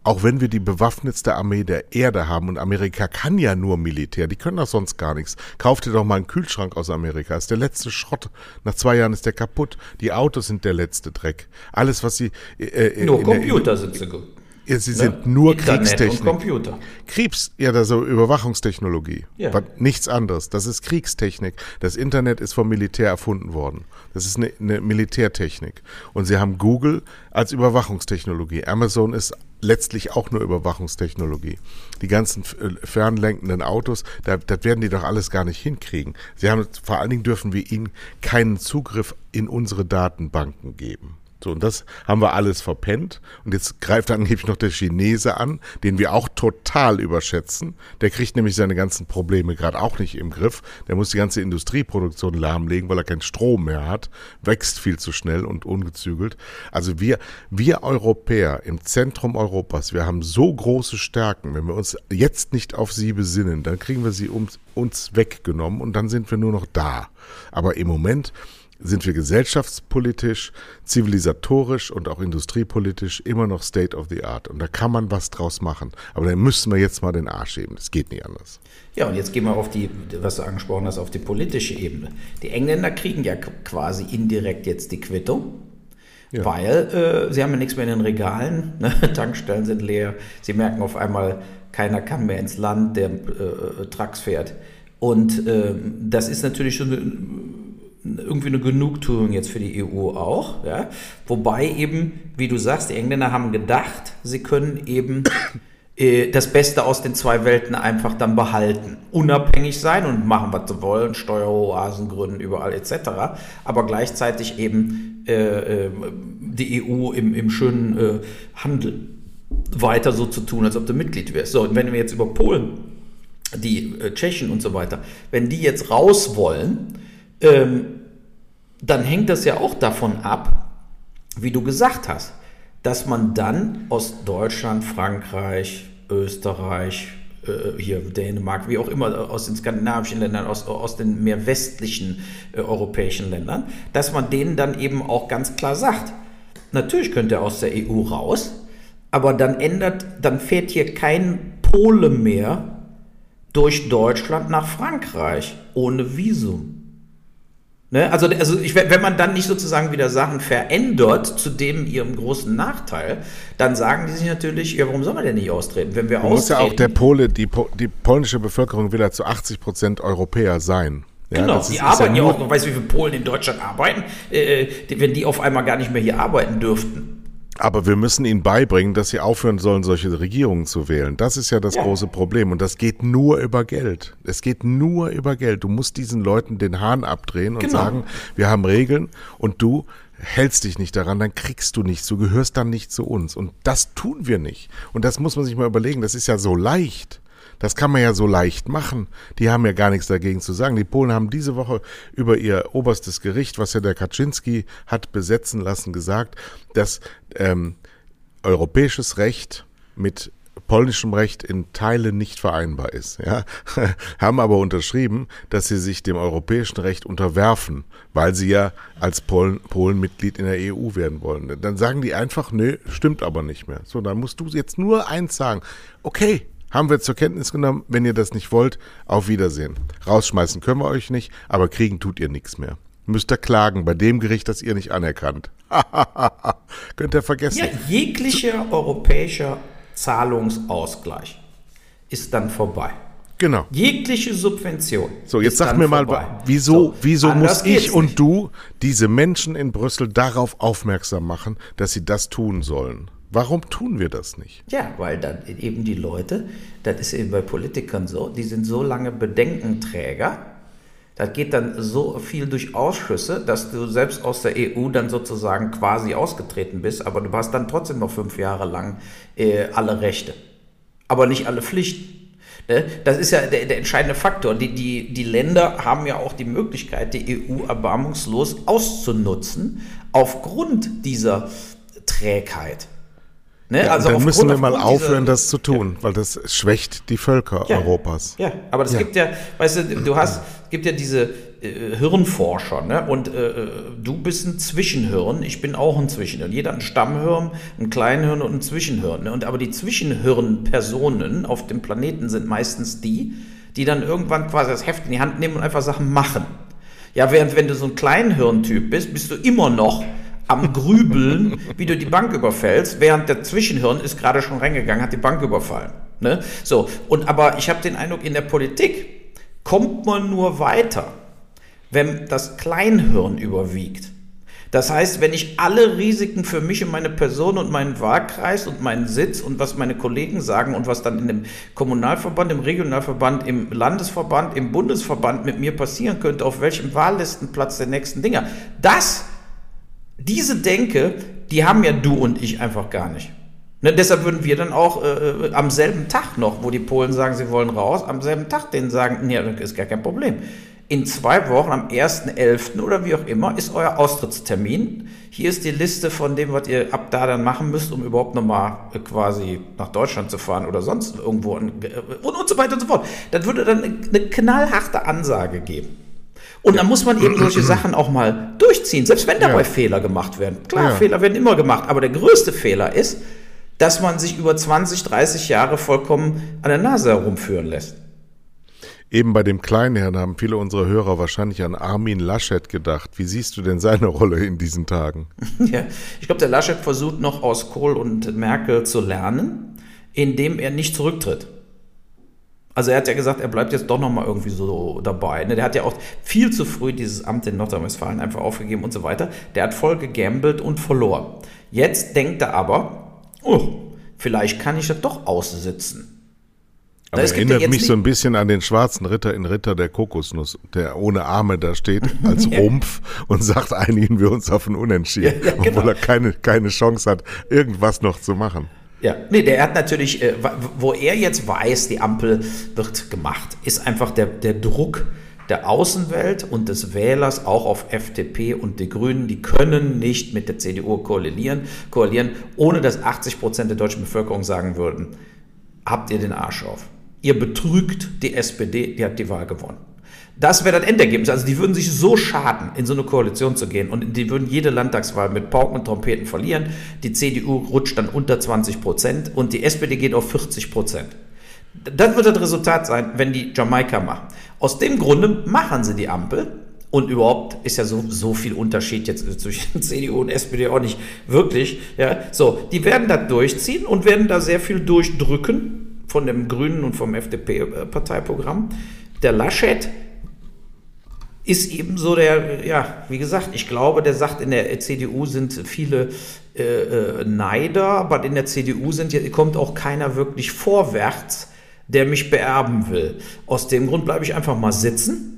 auch wenn wir die bewaffnetste Armee der Erde haben und Amerika kann ja nur Militär, die können doch sonst gar nichts. Kauft dir doch mal einen Kühlschrank aus Amerika, ist der letzte Schrott. Nach zwei Jahren ist der kaputt. Die Autos sind der letzte Dreck. Alles, was sie. Äh, äh nur Computer sind sie gut. Ja, sie sind ne? nur Internet Kriegstechnik. Und Computer. Kriegs, ja, das ist Überwachungstechnologie. Ja. nichts anderes. Das ist Kriegstechnik. Das Internet ist vom Militär erfunden worden. Das ist eine, eine Militärtechnik. Und sie haben Google als Überwachungstechnologie. Amazon ist letztlich auch nur Überwachungstechnologie. Die ganzen äh, fernlenkenden Autos, da, das werden die doch alles gar nicht hinkriegen. Sie haben, vor allen Dingen dürfen wir ihnen keinen Zugriff in unsere Datenbanken geben. So, und das haben wir alles verpennt. Und jetzt greift angeblich noch der Chinese an, den wir auch total überschätzen. Der kriegt nämlich seine ganzen Probleme gerade auch nicht im Griff. Der muss die ganze Industrieproduktion lahmlegen, weil er keinen Strom mehr hat, wächst viel zu schnell und ungezügelt. Also wir, wir Europäer im Zentrum Europas, wir haben so große Stärken. Wenn wir uns jetzt nicht auf sie besinnen, dann kriegen wir sie um, uns weggenommen und dann sind wir nur noch da. Aber im Moment sind wir gesellschaftspolitisch, zivilisatorisch und auch industriepolitisch immer noch State of the Art. Und da kann man was draus machen. Aber dann müssen wir jetzt mal den Arsch heben. Das geht nicht anders. Ja, und jetzt gehen wir auf die, was du angesprochen hast, auf die politische Ebene. Die Engländer kriegen ja quasi indirekt jetzt die Quittung. Ja. Weil äh, sie haben ja nichts mehr in den Regalen, ne? Tankstellen sind leer, sie merken auf einmal, keiner kann mehr ins Land, der äh, Trucks fährt. Und äh, das ist natürlich schon irgendwie eine Genugtuung jetzt für die EU auch. Ja? Wobei eben, wie du sagst, die Engländer haben gedacht, sie können eben äh, das Beste aus den zwei Welten einfach dann behalten. Unabhängig sein und machen, was sie wollen, Steueroasen gründen, überall etc. Aber gleichzeitig eben äh, äh, die EU im, im schönen äh, Handel weiter so zu tun, als ob du Mitglied wärst. So, und wenn wir jetzt über Polen, die äh, Tschechen und so weiter, wenn die jetzt raus wollen, ähm, dann hängt das ja auch davon ab, wie du gesagt hast, dass man dann aus Deutschland, Frankreich, Österreich, äh, hier Dänemark, wie auch immer, aus den skandinavischen Ländern, aus, aus den mehr westlichen äh, europäischen Ländern, dass man denen dann eben auch ganz klar sagt, natürlich könnt ihr aus der EU raus, aber dann ändert, dann fährt hier kein Pole mehr durch Deutschland nach Frankreich ohne Visum. Ne? Also, also ich, wenn man dann nicht sozusagen wieder Sachen verändert zu dem ihrem großen Nachteil, dann sagen die sich natürlich, ja, warum soll man denn nicht austreten? Wenn wir man austreten, muss ja auch der Pole, die, die polnische Bevölkerung will ja zu 80 Prozent Europäer sein. Ja, genau, die ist, arbeiten ja, auch, weißt du, wie viele Polen in Deutschland arbeiten, äh, wenn die auf einmal gar nicht mehr hier arbeiten dürften. Aber wir müssen ihnen beibringen, dass sie aufhören sollen, solche Regierungen zu wählen. Das ist ja das ja. große Problem. Und das geht nur über Geld. Es geht nur über Geld. Du musst diesen Leuten den Hahn abdrehen und genau. sagen, wir haben Regeln und du hältst dich nicht daran, dann kriegst du nichts. Du gehörst dann nicht zu uns. Und das tun wir nicht. Und das muss man sich mal überlegen. Das ist ja so leicht. Das kann man ja so leicht machen. Die haben ja gar nichts dagegen zu sagen. Die Polen haben diese Woche über ihr oberstes Gericht, was ja der Kaczynski hat besetzen lassen, gesagt, dass ähm, europäisches Recht mit polnischem Recht in Teilen nicht vereinbar ist. Ja? haben aber unterschrieben, dass sie sich dem europäischen Recht unterwerfen, weil sie ja als Polen, Polen Mitglied in der EU werden wollen. Dann sagen die einfach, nö, stimmt aber nicht mehr. So, dann musst du jetzt nur eins sagen. Okay, haben wir zur Kenntnis genommen, wenn ihr das nicht wollt, auf Wiedersehen. Rausschmeißen können wir euch nicht, aber kriegen tut ihr nichts mehr. Müsst ihr klagen bei dem Gericht, das ihr nicht anerkannt. Könnt ihr vergessen. Ja, jeglicher europäischer Zahlungsausgleich ist dann vorbei. Genau. Jegliche Subvention. So, jetzt sag mir vorbei. mal, wieso, so, wieso muss ich und nicht. du diese Menschen in Brüssel darauf aufmerksam machen, dass sie das tun sollen? Warum tun wir das nicht? Ja, weil dann eben die Leute, das ist eben bei Politikern so, die sind so lange Bedenkenträger, das geht dann so viel durch Ausschüsse, dass du selbst aus der EU dann sozusagen quasi ausgetreten bist, aber du hast dann trotzdem noch fünf Jahre lang äh, alle Rechte, aber nicht alle Pflichten. Ne? Das ist ja der, der, entscheidende Faktor. Die, die, die Länder haben ja auch die Möglichkeit, die EU erbarmungslos auszunutzen, aufgrund dieser Trägheit. Ne? Ja, also dann müssen wir mal aufhören, das zu tun, ja. weil das schwächt die Völker ja. Europas. Ja, aber es gibt ja, weißt du, du hast, gibt ja diese äh, Hirnforscher, ne? Und äh, äh, du bist ein Zwischenhirn, ich bin auch ein Zwischenhirn. Jeder hat ein Stammhirn, ein Kleinhirn und ein Zwischenhirn. Ne? Und aber die Zwischenhirnpersonen auf dem Planeten sind meistens die, die dann irgendwann quasi das Heft in die Hand nehmen und einfach Sachen machen. Ja, während wenn du so ein Kleinhirntyp bist, bist du immer noch am Grübeln, wie du die Bank überfällst, während der Zwischenhirn ist gerade schon reingegangen, hat die Bank überfallen. Ne? So, und aber ich habe den Eindruck, in der Politik kommt man nur weiter, wenn das Kleinhirn überwiegt. Das heißt, wenn ich alle Risiken für mich und meine Person und meinen Wahlkreis und meinen Sitz und was meine Kollegen sagen und was dann in dem Kommunalverband, im Regionalverband, im Landesverband, im Bundesverband mit mir passieren könnte, auf welchem Wahllistenplatz der nächsten Dinger, das diese Denke, die haben ja du und ich einfach gar nicht. Ne, deshalb würden wir dann auch äh, äh, am selben Tag noch, wo die Polen sagen, sie wollen raus, am selben Tag denen sagen, nee, ist gar kein Problem. In zwei Wochen, am 1.11. oder wie auch immer, ist euer Austrittstermin. Hier ist die Liste von dem, was ihr ab da dann machen müsst, um überhaupt nochmal äh, quasi nach Deutschland zu fahren oder sonst irgendwo und, äh, und, und so weiter und so fort. Das würde dann eine knallharte Ansage geben. Und dann muss man eben solche Sachen auch mal durchziehen, selbst wenn dabei ja. Fehler gemacht werden. Klar, ja. Fehler werden immer gemacht, aber der größte Fehler ist, dass man sich über 20, 30 Jahre vollkommen an der Nase herumführen lässt. Eben bei dem kleinen Herrn haben viele unserer Hörer wahrscheinlich an Armin Laschet gedacht. Wie siehst du denn seine Rolle in diesen Tagen? Ja, ich glaube, der Laschet versucht noch aus Kohl und Merkel zu lernen, indem er nicht zurücktritt. Also er hat ja gesagt, er bleibt jetzt doch nochmal irgendwie so dabei. Ne? Der hat ja auch viel zu früh dieses Amt in Nordrhein-Westfalen einfach aufgegeben und so weiter. Der hat voll gegambelt und verloren. Jetzt denkt er aber, oh, vielleicht kann ich das doch aussitzen. Aber das erinnert mich so ein bisschen an den schwarzen Ritter in Ritter der Kokosnuss, der ohne Arme da steht als Rumpf und sagt, einigen wir uns auf ein Unentschieden, ja, ja, genau. obwohl er keine, keine Chance hat, irgendwas noch zu machen. Ja, nee, der hat natürlich, äh, wo er jetzt weiß, die Ampel wird gemacht, ist einfach der, der Druck der Außenwelt und des Wählers auch auf FDP und die Grünen. Die können nicht mit der CDU koalieren, koalieren ohne dass 80 Prozent der deutschen Bevölkerung sagen würden, habt ihr den Arsch auf. Ihr betrügt die SPD, die hat die Wahl gewonnen. Das wäre das Endergebnis. Also die würden sich so schaden, in so eine Koalition zu gehen und die würden jede Landtagswahl mit Pauken und Trompeten verlieren. Die CDU rutscht dann unter 20 Prozent und die SPD geht auf 40 Prozent. Das wird das Resultat sein, wenn die Jamaika machen. Aus dem Grunde machen sie die Ampel. Und überhaupt ist ja so, so viel Unterschied jetzt zwischen CDU und SPD auch nicht wirklich. Ja, so, die werden das durchziehen und werden da sehr viel durchdrücken von dem Grünen und vom FDP-Parteiprogramm. Der Laschet ist eben so der, ja, wie gesagt, ich glaube, der sagt, in der CDU sind viele äh, äh, Neider, aber in der CDU sind, kommt auch keiner wirklich vorwärts, der mich beerben will. Aus dem Grund bleibe ich einfach mal sitzen.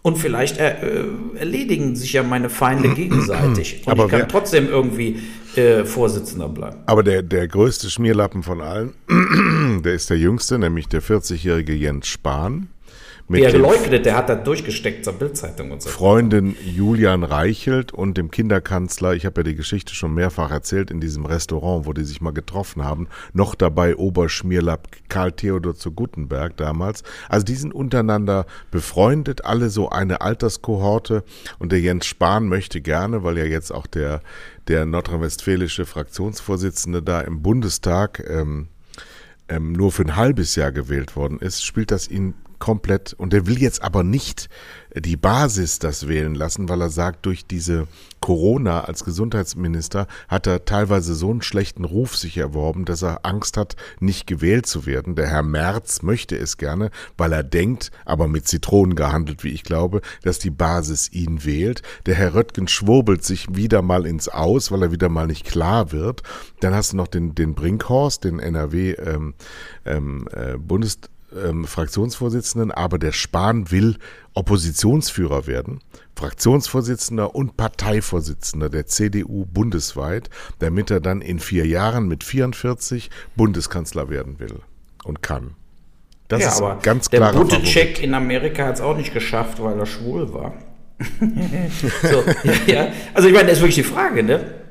Und vielleicht äh, äh erledigen sich ja meine Feinde gegenseitig. Und aber ich kann wer, trotzdem irgendwie äh, Vorsitzender bleiben. Aber der, der größte Schmierlappen von allen, der ist der jüngste, nämlich der 40-jährige Jens Spahn. Mit der leugnet, der hat da durchgesteckt zur Bildzeitung und so. Freundin Julian Reichelt und dem Kinderkanzler, ich habe ja die Geschichte schon mehrfach erzählt, in diesem Restaurant, wo die sich mal getroffen haben, noch dabei Oberschmierlapp Karl Theodor zu Gutenberg damals. Also die sind untereinander befreundet, alle so eine Alterskohorte und der Jens Spahn möchte gerne, weil ja jetzt auch der, der nordrhein-westfälische Fraktionsvorsitzende da im Bundestag ähm, ähm, nur für ein halbes Jahr gewählt worden ist, spielt das ihn komplett, und er will jetzt aber nicht die Basis das wählen lassen, weil er sagt, durch diese Corona als Gesundheitsminister hat er teilweise so einen schlechten Ruf sich erworben, dass er Angst hat, nicht gewählt zu werden. Der Herr Merz möchte es gerne, weil er denkt, aber mit Zitronen gehandelt, wie ich glaube, dass die Basis ihn wählt. Der Herr Röttgen schwurbelt sich wieder mal ins Aus, weil er wieder mal nicht klar wird. Dann hast du noch den, den Brinkhorst, den NRW ähm, ähm, äh, ähm, Fraktionsvorsitzenden, aber der Spahn will Oppositionsführer werden, Fraktionsvorsitzender und Parteivorsitzender der CDU bundesweit, damit er dann in vier Jahren mit 44 Bundeskanzler werden will und kann. Das ja, ist aber ganz klar. Der Buttigieg in Amerika hat es auch nicht geschafft, weil er schwul war. so, ja, ja. Also ich meine, das ist wirklich die Frage, ne?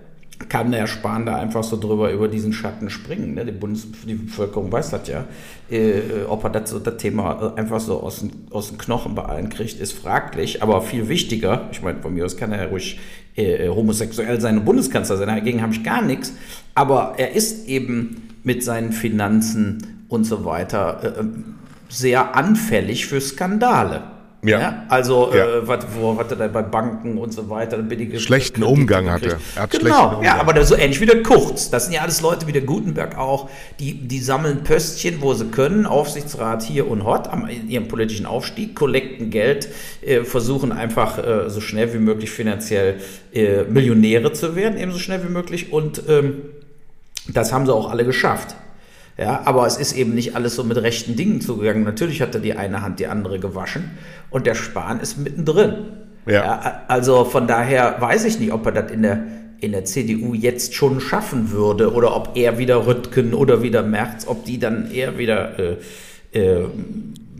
Kann der Spahn da einfach so drüber über diesen Schatten springen. Ne? Die, Bundes die Bevölkerung weiß das ja. Äh, ob er das, so, das Thema einfach so aus den, aus den Knochen bei allen kriegt, ist fraglich. Aber viel wichtiger, ich meine, von mir aus kann er ja ruhig äh, homosexuell sein und Bundeskanzler sein, dagegen habe ich gar nichts. Aber er ist eben mit seinen Finanzen und so weiter äh, sehr anfällig für Skandale. Ja. ja. Also, ja. Äh, was, wo hat er da bei Banken und so weiter? Billige schlechten Kredite Umgang hat er. er hat genau, ja, aber so ähnlich wie der Kurz. Das sind ja alles Leute wie der Gutenberg auch, die, die sammeln Pöstchen, wo sie können, Aufsichtsrat hier und hort, am, in ihrem politischen Aufstieg, kollekten Geld, äh, versuchen einfach äh, so schnell wie möglich finanziell äh, Millionäre zu werden, ebenso schnell wie möglich. Und ähm, das haben sie auch alle geschafft. Ja, aber es ist eben nicht alles so mit rechten Dingen zugegangen. Natürlich hat er die eine Hand die andere gewaschen und der Spahn ist mittendrin. Ja. ja. also von daher weiß ich nicht, ob er das in der, in der CDU jetzt schon schaffen würde oder ob er wieder Rüttgen oder wieder Merz, ob die dann eher wieder äh, äh,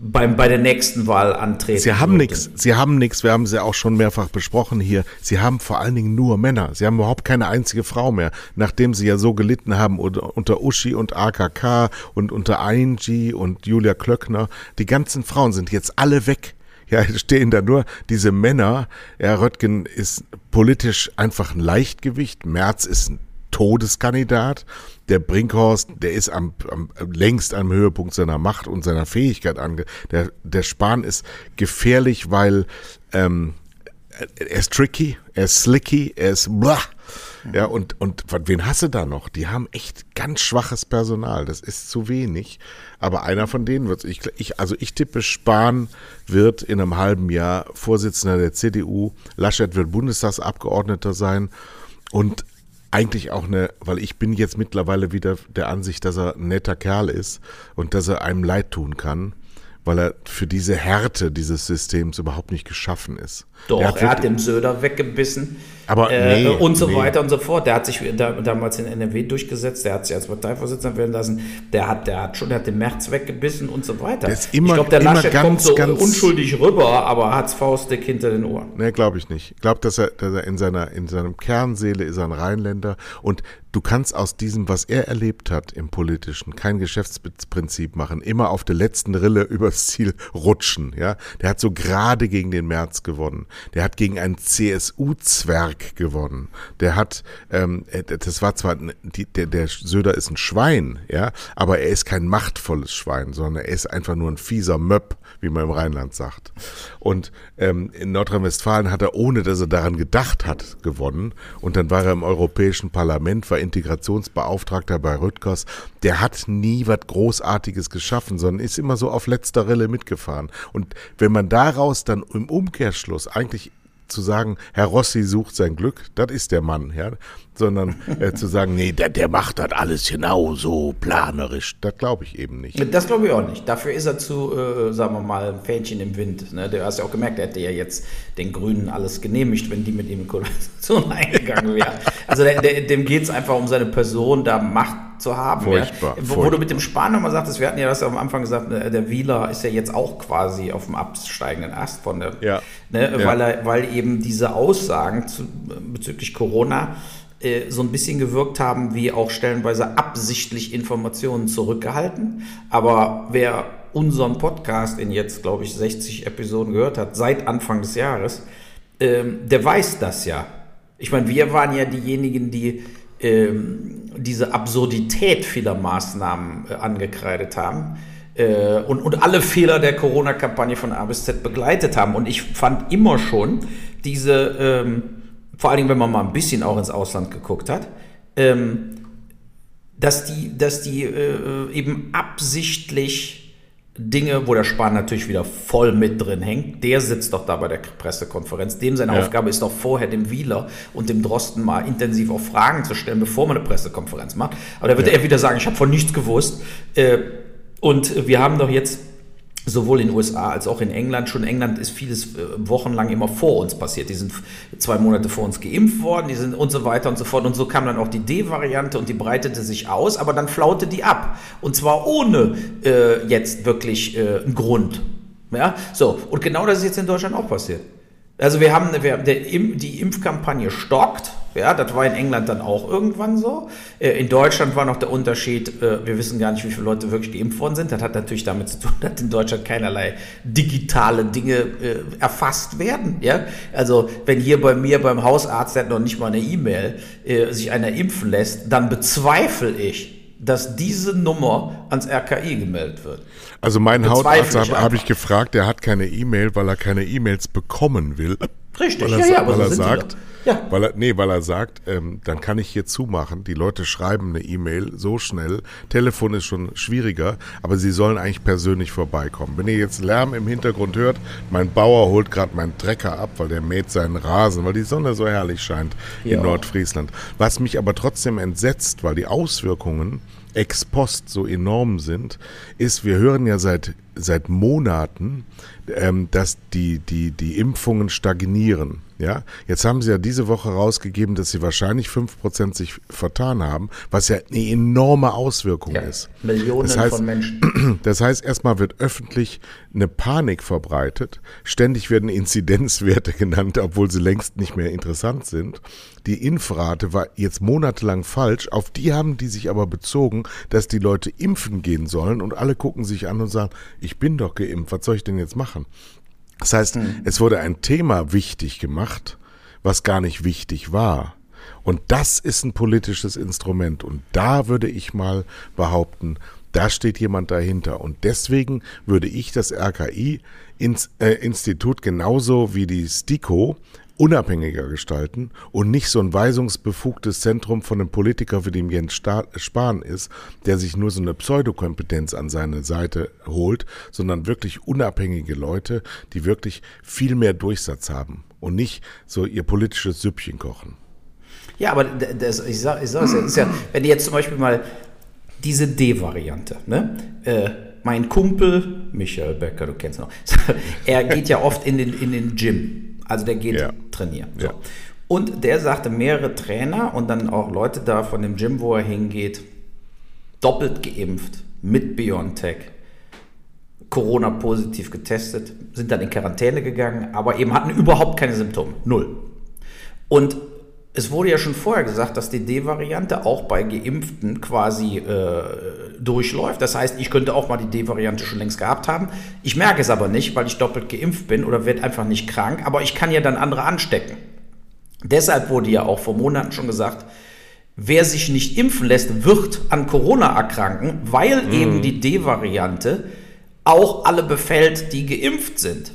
beim, bei der nächsten Wahl antreten. Sie haben nichts, Sie haben nichts, wir haben sie auch schon mehrfach besprochen hier. Sie haben vor allen Dingen nur Männer. Sie haben überhaupt keine einzige Frau mehr, nachdem Sie ja so gelitten haben unter Uschi und AKK und unter ING und Julia Klöckner. Die ganzen Frauen sind jetzt alle weg. Ja, stehen da nur diese Männer. Herr Röttgen ist politisch einfach ein Leichtgewicht. Merz ist ein Todeskandidat. Der Brinkhorst, der ist am, am längst am Höhepunkt seiner Macht und seiner Fähigkeit ange. Der, der Spahn ist gefährlich, weil ähm, er ist tricky, er ist slicky, er ist blah. Ja, und, und wen hasse da noch? Die haben echt ganz schwaches Personal. Das ist zu wenig. Aber einer von denen wird, ich, ich, also ich tippe, Spahn wird in einem halben Jahr Vorsitzender der CDU. Laschet wird Bundestagsabgeordneter sein. Und eigentlich auch eine, weil ich bin jetzt mittlerweile wieder der Ansicht, dass er ein netter Kerl ist und dass er einem leid tun kann weil er für diese Härte dieses Systems überhaupt nicht geschaffen ist. Doch, er hat, er hat den Söder weggebissen aber äh, nee, und so nee. weiter und so fort. Der hat sich da, damals in NRW durchgesetzt, der hat sich als Parteivorsitzender werden lassen, der hat, der hat schon, der hat den März weggebissen und so weiter. Immer, ich glaube, der Laschet ganz, kommt so ganz unschuldig rüber, aber hat's Faustdick hinter den Ohren. Nee, glaube ich nicht. Ich glaube, dass er, dass er in seiner, in seinem Kernseele ist er ein Rheinländer und du kannst aus diesem, was er erlebt hat im Politischen, kein Geschäftsprinzip machen, immer auf der letzten Rille übers Ziel rutschen, ja. Der hat so gerade gegen den März gewonnen. Der hat gegen einen CSU-Zwerg gewonnen. Der hat, ähm, äh, das war zwar, die, der, der Söder ist ein Schwein, ja, aber er ist kein machtvolles Schwein, sondern er ist einfach nur ein fieser Möpp, wie man im Rheinland sagt. Und ähm, in Nordrhein-Westfalen hat er, ohne dass er daran gedacht hat, gewonnen. Und dann war er im Europäischen Parlament, war Integrationsbeauftragter bei Rüttgers, der hat nie was Großartiges geschaffen, sondern ist immer so auf letzter Rille mitgefahren. Und wenn man daraus dann im Umkehrschluss eigentlich zu sagen, Herr Rossi sucht sein Glück, das ist der Mann, ja, sondern äh, zu sagen, nee, der, der macht das alles genau so planerisch, das glaube ich eben nicht. Das glaube ich auch nicht. Dafür ist er zu, äh, sagen wir mal, ein Fähnchen im Wind. Ne? Du hast ja auch gemerkt, er hätte ja jetzt den Grünen alles genehmigt, wenn die mit ihm in Koalition eingegangen wären. Also der, der, dem geht es einfach um seine Person, da Macht zu haben. Furchtbar, ja. Wo, wo du mit dem Spahn nochmal sagtest, wir hatten ja das am Anfang gesagt, ne, der Wieler ist ja jetzt auch quasi auf dem absteigenden Ast von der, ja. Ne, ja. Weil, er, weil eben diese Aussagen zu, bezüglich Corona äh, so ein bisschen gewirkt haben, wie auch stellenweise absichtlich Informationen zurückgehalten. Aber wer unseren Podcast in jetzt, glaube ich, 60 Episoden gehört hat, seit Anfang des Jahres, ähm, der weiß das ja. Ich meine, wir waren ja diejenigen, die ähm, diese Absurdität vieler Maßnahmen äh, angekreidet haben äh, und, und alle Fehler der Corona-Kampagne von A bis Z begleitet haben. Und ich fand immer schon diese, ähm, vor allen Dingen, wenn man mal ein bisschen auch ins Ausland geguckt hat, ähm, dass die, dass die äh, eben absichtlich Dinge, wo der Spahn natürlich wieder voll mit drin hängt, der sitzt doch da bei der Pressekonferenz. Dem seine ja. Aufgabe ist doch vorher dem Wieler und dem Drosten mal intensiv auf Fragen zu stellen, bevor man eine Pressekonferenz macht. Aber da wird ja. er wieder sagen, ich habe von nichts gewusst. Äh, und wir haben doch jetzt sowohl in den USA als auch in England. Schon in England ist vieles äh, wochenlang immer vor uns passiert. Die sind zwei Monate vor uns geimpft worden, die sind und so weiter und so fort. Und so kam dann auch die D-Variante und die breitete sich aus, aber dann flaute die ab. Und zwar ohne äh, jetzt wirklich äh, einen Grund. Ja, so. Und genau das ist jetzt in Deutschland auch passiert. Also wir haben, wir, der, die Impfkampagne stockt ja, das war in England dann auch irgendwann so. Äh, in Deutschland war noch der Unterschied, äh, wir wissen gar nicht, wie viele Leute wirklich geimpft worden sind. Das hat natürlich damit zu tun, dass in Deutschland keinerlei digitale Dinge äh, erfasst werden. Ja? Also wenn hier bei mir beim Hausarzt, der hat noch nicht mal eine E-Mail, sich einer impfen lässt, dann bezweifle ich, dass diese Nummer ans RKI gemeldet wird. Also mein Hautarzt habe hab ich gefragt, der hat keine E-Mail, weil er keine E-Mails bekommen will. Richtig, weil er, ja, ja, aber weil so er sagt, ja. Weil er, nee, weil er sagt, ähm, dann kann ich hier zumachen. Die Leute schreiben eine E-Mail so schnell. Telefon ist schon schwieriger, aber sie sollen eigentlich persönlich vorbeikommen. Wenn ihr jetzt Lärm im Hintergrund hört, mein Bauer holt gerade meinen Trecker ab, weil der mäht seinen Rasen, weil die Sonne so herrlich scheint ja. in Nordfriesland. Was mich aber trotzdem entsetzt, weil die Auswirkungen ex post so enorm sind, ist, wir hören ja seit, seit Monaten, ähm, dass die, die, die Impfungen stagnieren. Ja, jetzt haben sie ja diese Woche rausgegeben, dass sie wahrscheinlich 5% sich vertan haben, was ja eine enorme Auswirkung ja, ist. Millionen das heißt, von Menschen. Das heißt, erstmal wird öffentlich eine Panik verbreitet. Ständig werden Inzidenzwerte genannt, obwohl sie längst nicht mehr interessant sind. Die Impfrate war jetzt monatelang falsch. Auf die haben die sich aber bezogen, dass die Leute impfen gehen sollen und alle gucken sich an und sagen, ich bin doch geimpft, was soll ich denn jetzt machen? Das heißt, mhm. es wurde ein Thema wichtig gemacht, was gar nicht wichtig war. Und das ist ein politisches Instrument. Und da würde ich mal behaupten, da steht jemand dahinter. Und deswegen würde ich das RKI-Institut äh, genauso wie die STIKO unabhängiger gestalten und nicht so ein weisungsbefugtes Zentrum von einem Politiker wie dem Jens Spahn ist, der sich nur so eine Pseudokompetenz an seine Seite holt, sondern wirklich unabhängige Leute, die wirklich viel mehr Durchsatz haben und nicht so ihr politisches Süppchen kochen. Ja, aber das, ich sage es ist ja, wenn du jetzt zum Beispiel mal diese D-Variante, ne? Äh, mein Kumpel, Michael Becker, du kennst ihn noch, er geht ja oft in den, in den Gym also der geht ja. trainieren. So. Ja. Und der sagte, mehrere Trainer und dann auch Leute da von dem Gym, wo er hingeht, doppelt geimpft mit BioNTech, Corona positiv getestet, sind dann in Quarantäne gegangen, aber eben hatten überhaupt keine Symptome. Null. Und es wurde ja schon vorher gesagt, dass die D-Variante auch bei Geimpften quasi äh, durchläuft. Das heißt, ich könnte auch mal die D-Variante schon längst gehabt haben. Ich merke es aber nicht, weil ich doppelt geimpft bin oder werde einfach nicht krank. Aber ich kann ja dann andere anstecken. Deshalb wurde ja auch vor Monaten schon gesagt, wer sich nicht impfen lässt, wird an Corona erkranken, weil mhm. eben die D-Variante auch alle befällt, die geimpft sind.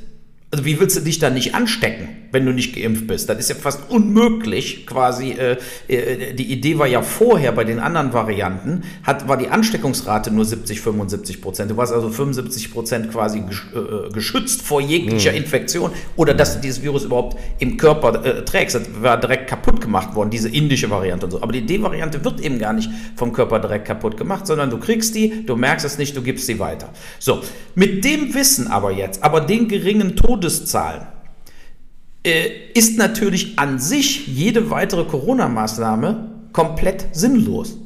Also wie willst du dich dann nicht anstecken? Wenn du nicht geimpft bist. Das ist ja fast unmöglich, quasi. Äh, äh, die Idee war ja vorher bei den anderen Varianten, hat, war die Ansteckungsrate nur 70, 75 Prozent. Du warst also 75 Prozent quasi äh, geschützt vor jeglicher hm. Infektion oder dass du dieses Virus überhaupt im Körper äh, trägst. Das war direkt kaputt gemacht worden, diese indische Variante und so. Aber die D-Variante wird eben gar nicht vom Körper direkt kaputt gemacht, sondern du kriegst die, du merkst es nicht, du gibst sie weiter. So, mit dem Wissen aber jetzt, aber den geringen Todeszahlen, äh, ist natürlich an sich jede weitere Corona-Maßnahme komplett sinnlos.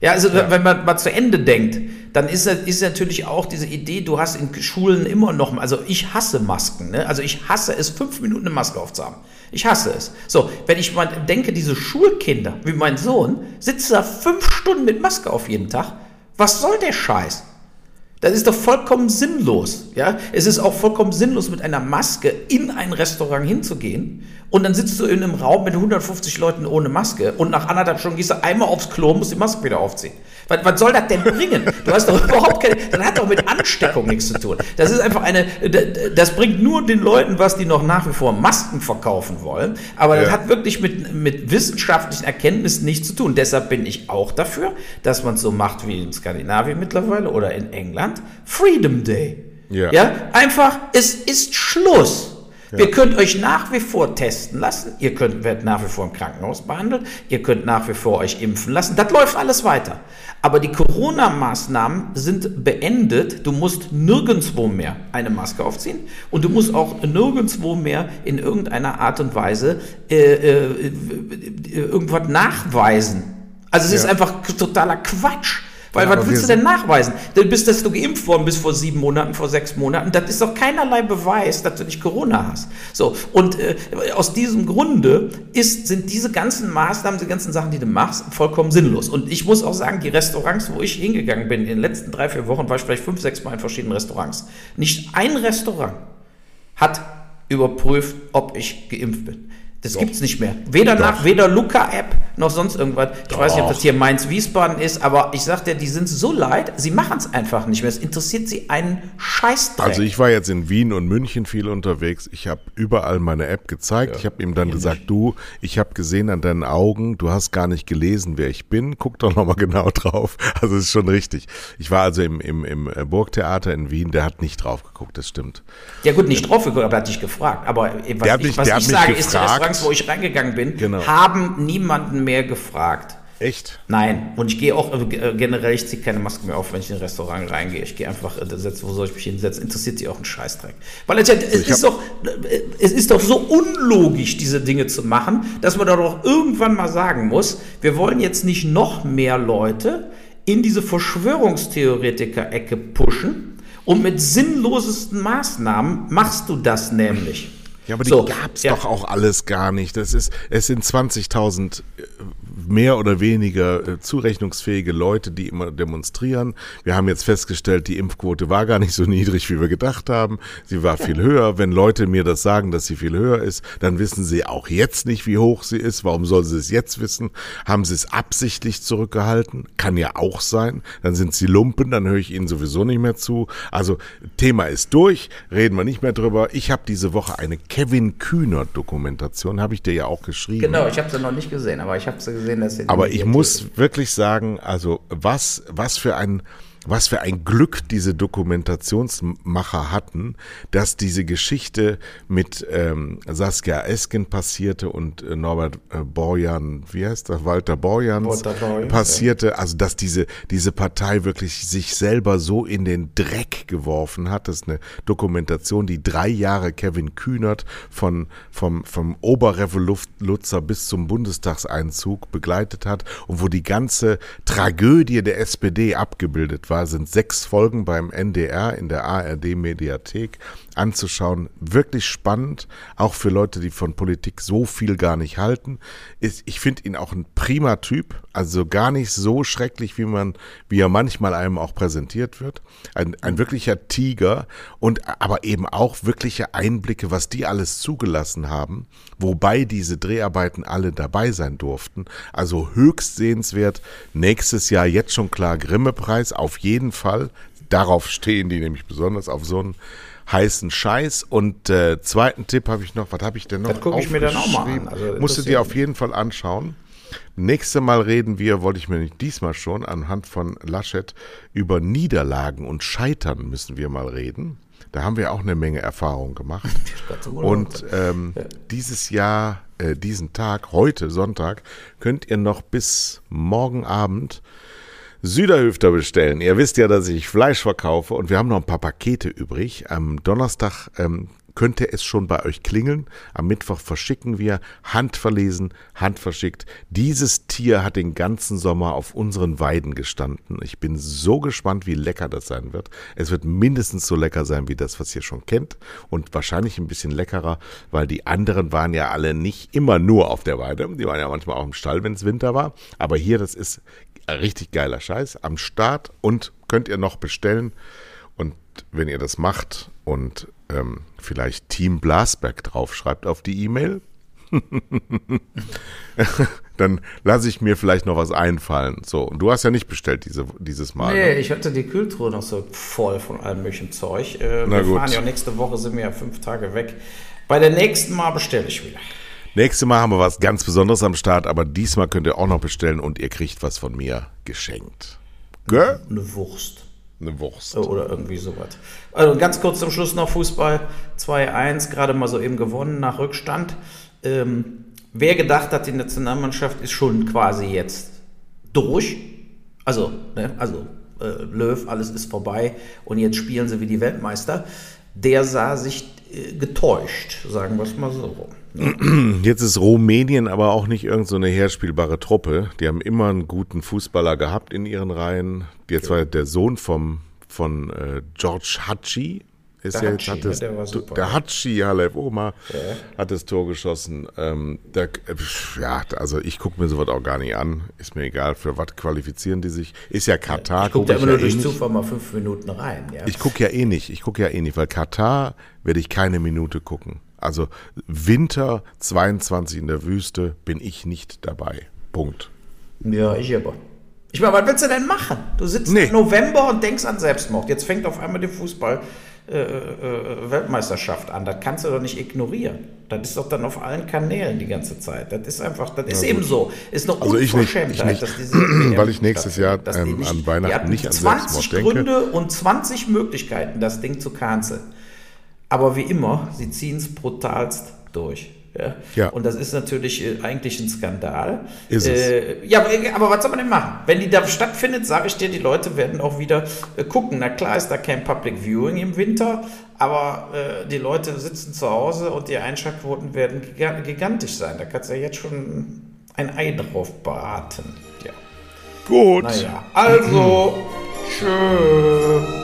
Ja, also ja. wenn man mal zu Ende denkt, dann ist, ist natürlich auch diese Idee, du hast in Schulen immer noch, also ich hasse Masken, ne? also ich hasse es, fünf Minuten eine Maske aufzuhaben. Ich hasse es. So, wenn ich mal denke, diese Schulkinder, wie mein Sohn, sitzen da fünf Stunden mit Maske auf jeden Tag. Was soll der Scheiß? Das ist doch vollkommen sinnlos. Ja? Es ist auch vollkommen sinnlos, mit einer Maske in ein Restaurant hinzugehen und dann sitzt du in einem Raum mit 150 Leuten ohne Maske und nach anderthalb Stunden gehst du einmal aufs Klo und musst die Maske wieder aufziehen. Was, was soll das denn bringen? Du hast doch überhaupt keine, das hat doch mit Ansteckung nichts zu tun. Das ist einfach eine, das bringt nur den Leuten was, die noch nach wie vor Masken verkaufen wollen. Aber das hat wirklich mit, mit wissenschaftlichen Erkenntnissen nichts zu tun. Deshalb bin ich auch dafür, dass man es so macht wie in Skandinavien mittlerweile oder in England. Freedom Day. Ja. ja, einfach, es ist Schluss. Ja. Wir könnt euch nach wie vor testen lassen, ihr könnt, werdet nach wie vor im Krankenhaus behandelt, ihr könnt nach wie vor euch impfen lassen, das läuft alles weiter. Aber die Corona-Maßnahmen sind beendet. Du musst nirgendwo mehr eine Maske aufziehen und du musst auch nirgendwo mehr in irgendeiner Art und Weise äh, äh, äh irgendwas nachweisen. Also es ja. ist einfach totaler Quatsch. Weil ja, was willst du denn nachweisen? Du bist, dass du geimpft worden bist vor sieben Monaten, vor sechs Monaten. Das ist doch keinerlei Beweis, dass du nicht Corona hast. So, und äh, aus diesem Grunde ist, sind diese ganzen Maßnahmen, diese ganzen Sachen, die du machst, vollkommen sinnlos. Und ich muss auch sagen, die Restaurants, wo ich hingegangen bin, in den letzten drei, vier Wochen war ich vielleicht fünf, sechs Mal in verschiedenen Restaurants. Nicht ein Restaurant hat überprüft, ob ich geimpft bin. Das gibt es nicht mehr. Weder Doch. nach, weder Luca-App noch sonst irgendwas. Ich Doch. weiß nicht, ob das hier Mainz-Wiesbaden ist, aber ich sag dir, die sind so leid, sie machen es einfach nicht mehr. Es interessiert sie einen Scheißdreck. Also ich war jetzt in Wien und München viel unterwegs. Ich habe überall meine App gezeigt. Ja, ich habe ihm dann gesagt, nicht. du, ich habe gesehen an deinen Augen, du hast gar nicht gelesen, wer ich bin. Guck doch nochmal genau drauf. Also es ist schon richtig. Ich war also im, im, im Burgtheater in Wien, der hat nicht drauf geguckt, das stimmt. Ja gut, nicht drauf geguckt, aber er hat dich gefragt. Aber was der ich, mich, was ich sage, ist, Restaurants, wo ich reingegangen bin, genau. haben niemanden mehr gefragt. Echt? Nein. Und ich gehe auch äh, generell, ich ziehe keine Maske mehr auf, wenn ich in ein Restaurant reingehe. Ich gehe einfach, äh, wo soll ich mich hinsetzen? Interessiert sie auch ein Scheißdreck. Weil es, es ist doch, äh, es ist doch so unlogisch, diese Dinge zu machen, dass man da doch irgendwann mal sagen muss, wir wollen jetzt nicht noch mehr Leute in diese Verschwörungstheoretiker-Ecke pushen und mit sinnlosesten Maßnahmen machst du das nämlich. Ja, aber die so, gab's ja. doch auch alles gar nicht. Das ist, es sind 20.000 mehr oder weniger äh, zurechnungsfähige Leute, die immer demonstrieren. Wir haben jetzt festgestellt, die Impfquote war gar nicht so niedrig, wie wir gedacht haben. Sie war viel höher. Wenn Leute mir das sagen, dass sie viel höher ist, dann wissen sie auch jetzt nicht, wie hoch sie ist. Warum sollen sie es jetzt wissen? Haben sie es absichtlich zurückgehalten? Kann ja auch sein. Dann sind sie Lumpen, dann höre ich ihnen sowieso nicht mehr zu. Also Thema ist durch, reden wir nicht mehr drüber. Ich habe diese Woche eine Kevin Kühner Dokumentation, habe ich dir ja auch geschrieben. Genau, ich habe sie noch nicht gesehen, aber ich habe sie gesehen, dass sie. Aber ich muss wirklich sagen, also was, was für ein was für ein Glück diese Dokumentationsmacher hatten, dass diese Geschichte mit ähm, Saskia Esken passierte und äh, Norbert äh, Borjan, wie heißt der, Walter Borjans Borjans, passierte, ja. also dass diese, diese Partei wirklich sich selber so in den Dreck geworfen hat. Das ist eine Dokumentation, die drei Jahre Kevin Kühnert von, vom, vom Oberrevoluzzer bis zum Bundestagseinzug begleitet hat und wo die ganze Tragödie der SPD abgebildet war war, sind sechs Folgen beim NDR in der ARD Mediathek anzuschauen. Wirklich spannend, auch für Leute, die von Politik so viel gar nicht halten. Ich finde ihn auch ein prima Typ, also gar nicht so schrecklich, wie man, wie er manchmal einem auch präsentiert wird. Ein, ein wirklicher Tiger und aber eben auch wirkliche Einblicke, was die alles zugelassen haben, wobei diese Dreharbeiten alle dabei sein durften. Also höchst sehenswert. Nächstes Jahr jetzt schon klar Grimme-Preis, auf jeden Fall. Darauf stehen die nämlich besonders auf so einen heißen Scheiß. Und äh, zweiten Tipp habe ich noch, was habe ich denn noch? Das gucke ich mir dann auch mal an. Also, Musst du dir auf jeden Fall anschauen. Nächstes Mal reden wir, wollte ich mir nicht diesmal schon, anhand von Laschet über Niederlagen und Scheitern müssen wir mal reden. Da haben wir auch eine Menge Erfahrung gemacht. Und ähm, dieses Jahr, äh, diesen Tag, heute Sonntag, könnt ihr noch bis morgen Abend Süderhüfter bestellen. Ihr wisst ja, dass ich Fleisch verkaufe und wir haben noch ein paar Pakete übrig. Am Donnerstag ähm, könnte es schon bei euch klingeln. Am Mittwoch verschicken wir, handverlesen, handverschickt. Dieses Tier hat den ganzen Sommer auf unseren Weiden gestanden. Ich bin so gespannt, wie lecker das sein wird. Es wird mindestens so lecker sein wie das, was ihr schon kennt und wahrscheinlich ein bisschen leckerer, weil die anderen waren ja alle nicht immer nur auf der Weide. Die waren ja manchmal auch im Stall, wenn es Winter war. Aber hier, das ist richtig geiler Scheiß am Start und könnt ihr noch bestellen. Und wenn ihr das macht und ähm, vielleicht Team Blasberg draufschreibt auf die E-Mail, dann lasse ich mir vielleicht noch was einfallen. So, und du hast ja nicht bestellt diese, dieses Mal. Nee, ne? ich hatte die Kühltruhe noch so voll von allem möglichen Zeug. Äh, wir gut. fahren ja nächste Woche, sind wir ja fünf Tage weg. Bei der nächsten Mal bestelle ich wieder. Nächstes Mal haben wir was ganz Besonderes am Start, aber diesmal könnt ihr auch noch bestellen und ihr kriegt was von mir geschenkt. Gell? Eine Wurst eine Wurst. Oder irgendwie sowas. Also ganz kurz zum Schluss noch Fußball 2-1, gerade mal so eben gewonnen nach Rückstand. Ähm, wer gedacht hat, die Nationalmannschaft ist schon quasi jetzt durch. Also, ne, also äh, Löw, alles ist vorbei und jetzt spielen sie wie die Weltmeister. Der sah sich äh, getäuscht, sagen wir es mal so. Jetzt ist Rumänien aber auch nicht irgendeine so herspielbare Truppe. Die haben immer einen guten Fußballer gehabt in ihren Reihen. Jetzt war der Sohn vom, von äh, George Hatschi. Ist der jetzt, Hatschi, hat das, der, der Hatschi Halef Oma ja. hat das Tor geschossen. Ähm, der, ja, also ich gucke mir sowas auch gar nicht an. Ist mir egal, für was qualifizieren die sich. Ist ja Katar. Ich gucke da immer nur ja durch eh Zufall mal fünf Minuten rein. Ja. Ich gucke ja eh nicht. Ich gucke ja eh nicht, weil Katar werde ich keine Minute gucken. Also Winter 22 in der Wüste bin ich nicht dabei. Punkt. Ja, ich aber. Ich meine, was willst du denn machen? Du sitzt nee. im November und denkst an Selbstmord. Jetzt fängt auf einmal die Fußball-Weltmeisterschaft äh, äh, an. Das kannst du doch nicht ignorieren. Das ist doch dann auf allen Kanälen die ganze Zeit. Das ist einfach, das ist eben so. Ist eine also Unverschämtheit, ich nicht, ich nicht, weil ich nächstes Jahr ähm, nicht, an Weihnachten nicht an Selbstmord denke. 20 Gründe und 20 Möglichkeiten, das Ding zu canceln. Aber wie immer, sie ziehen es brutalst durch. Ja. ja. Und das ist natürlich äh, eigentlich ein Skandal. Ist es. Äh, ja, aber was soll man denn machen? Wenn die da stattfindet, sage ich dir, die Leute werden auch wieder äh, gucken. Na klar ist da kein Public Viewing im Winter, aber äh, die Leute sitzen zu Hause und die Einschaltquoten werden gigantisch sein. Da kannst du ja jetzt schon ein Ei drauf braten. Ja. Gut. Naja, also, tschö. Thank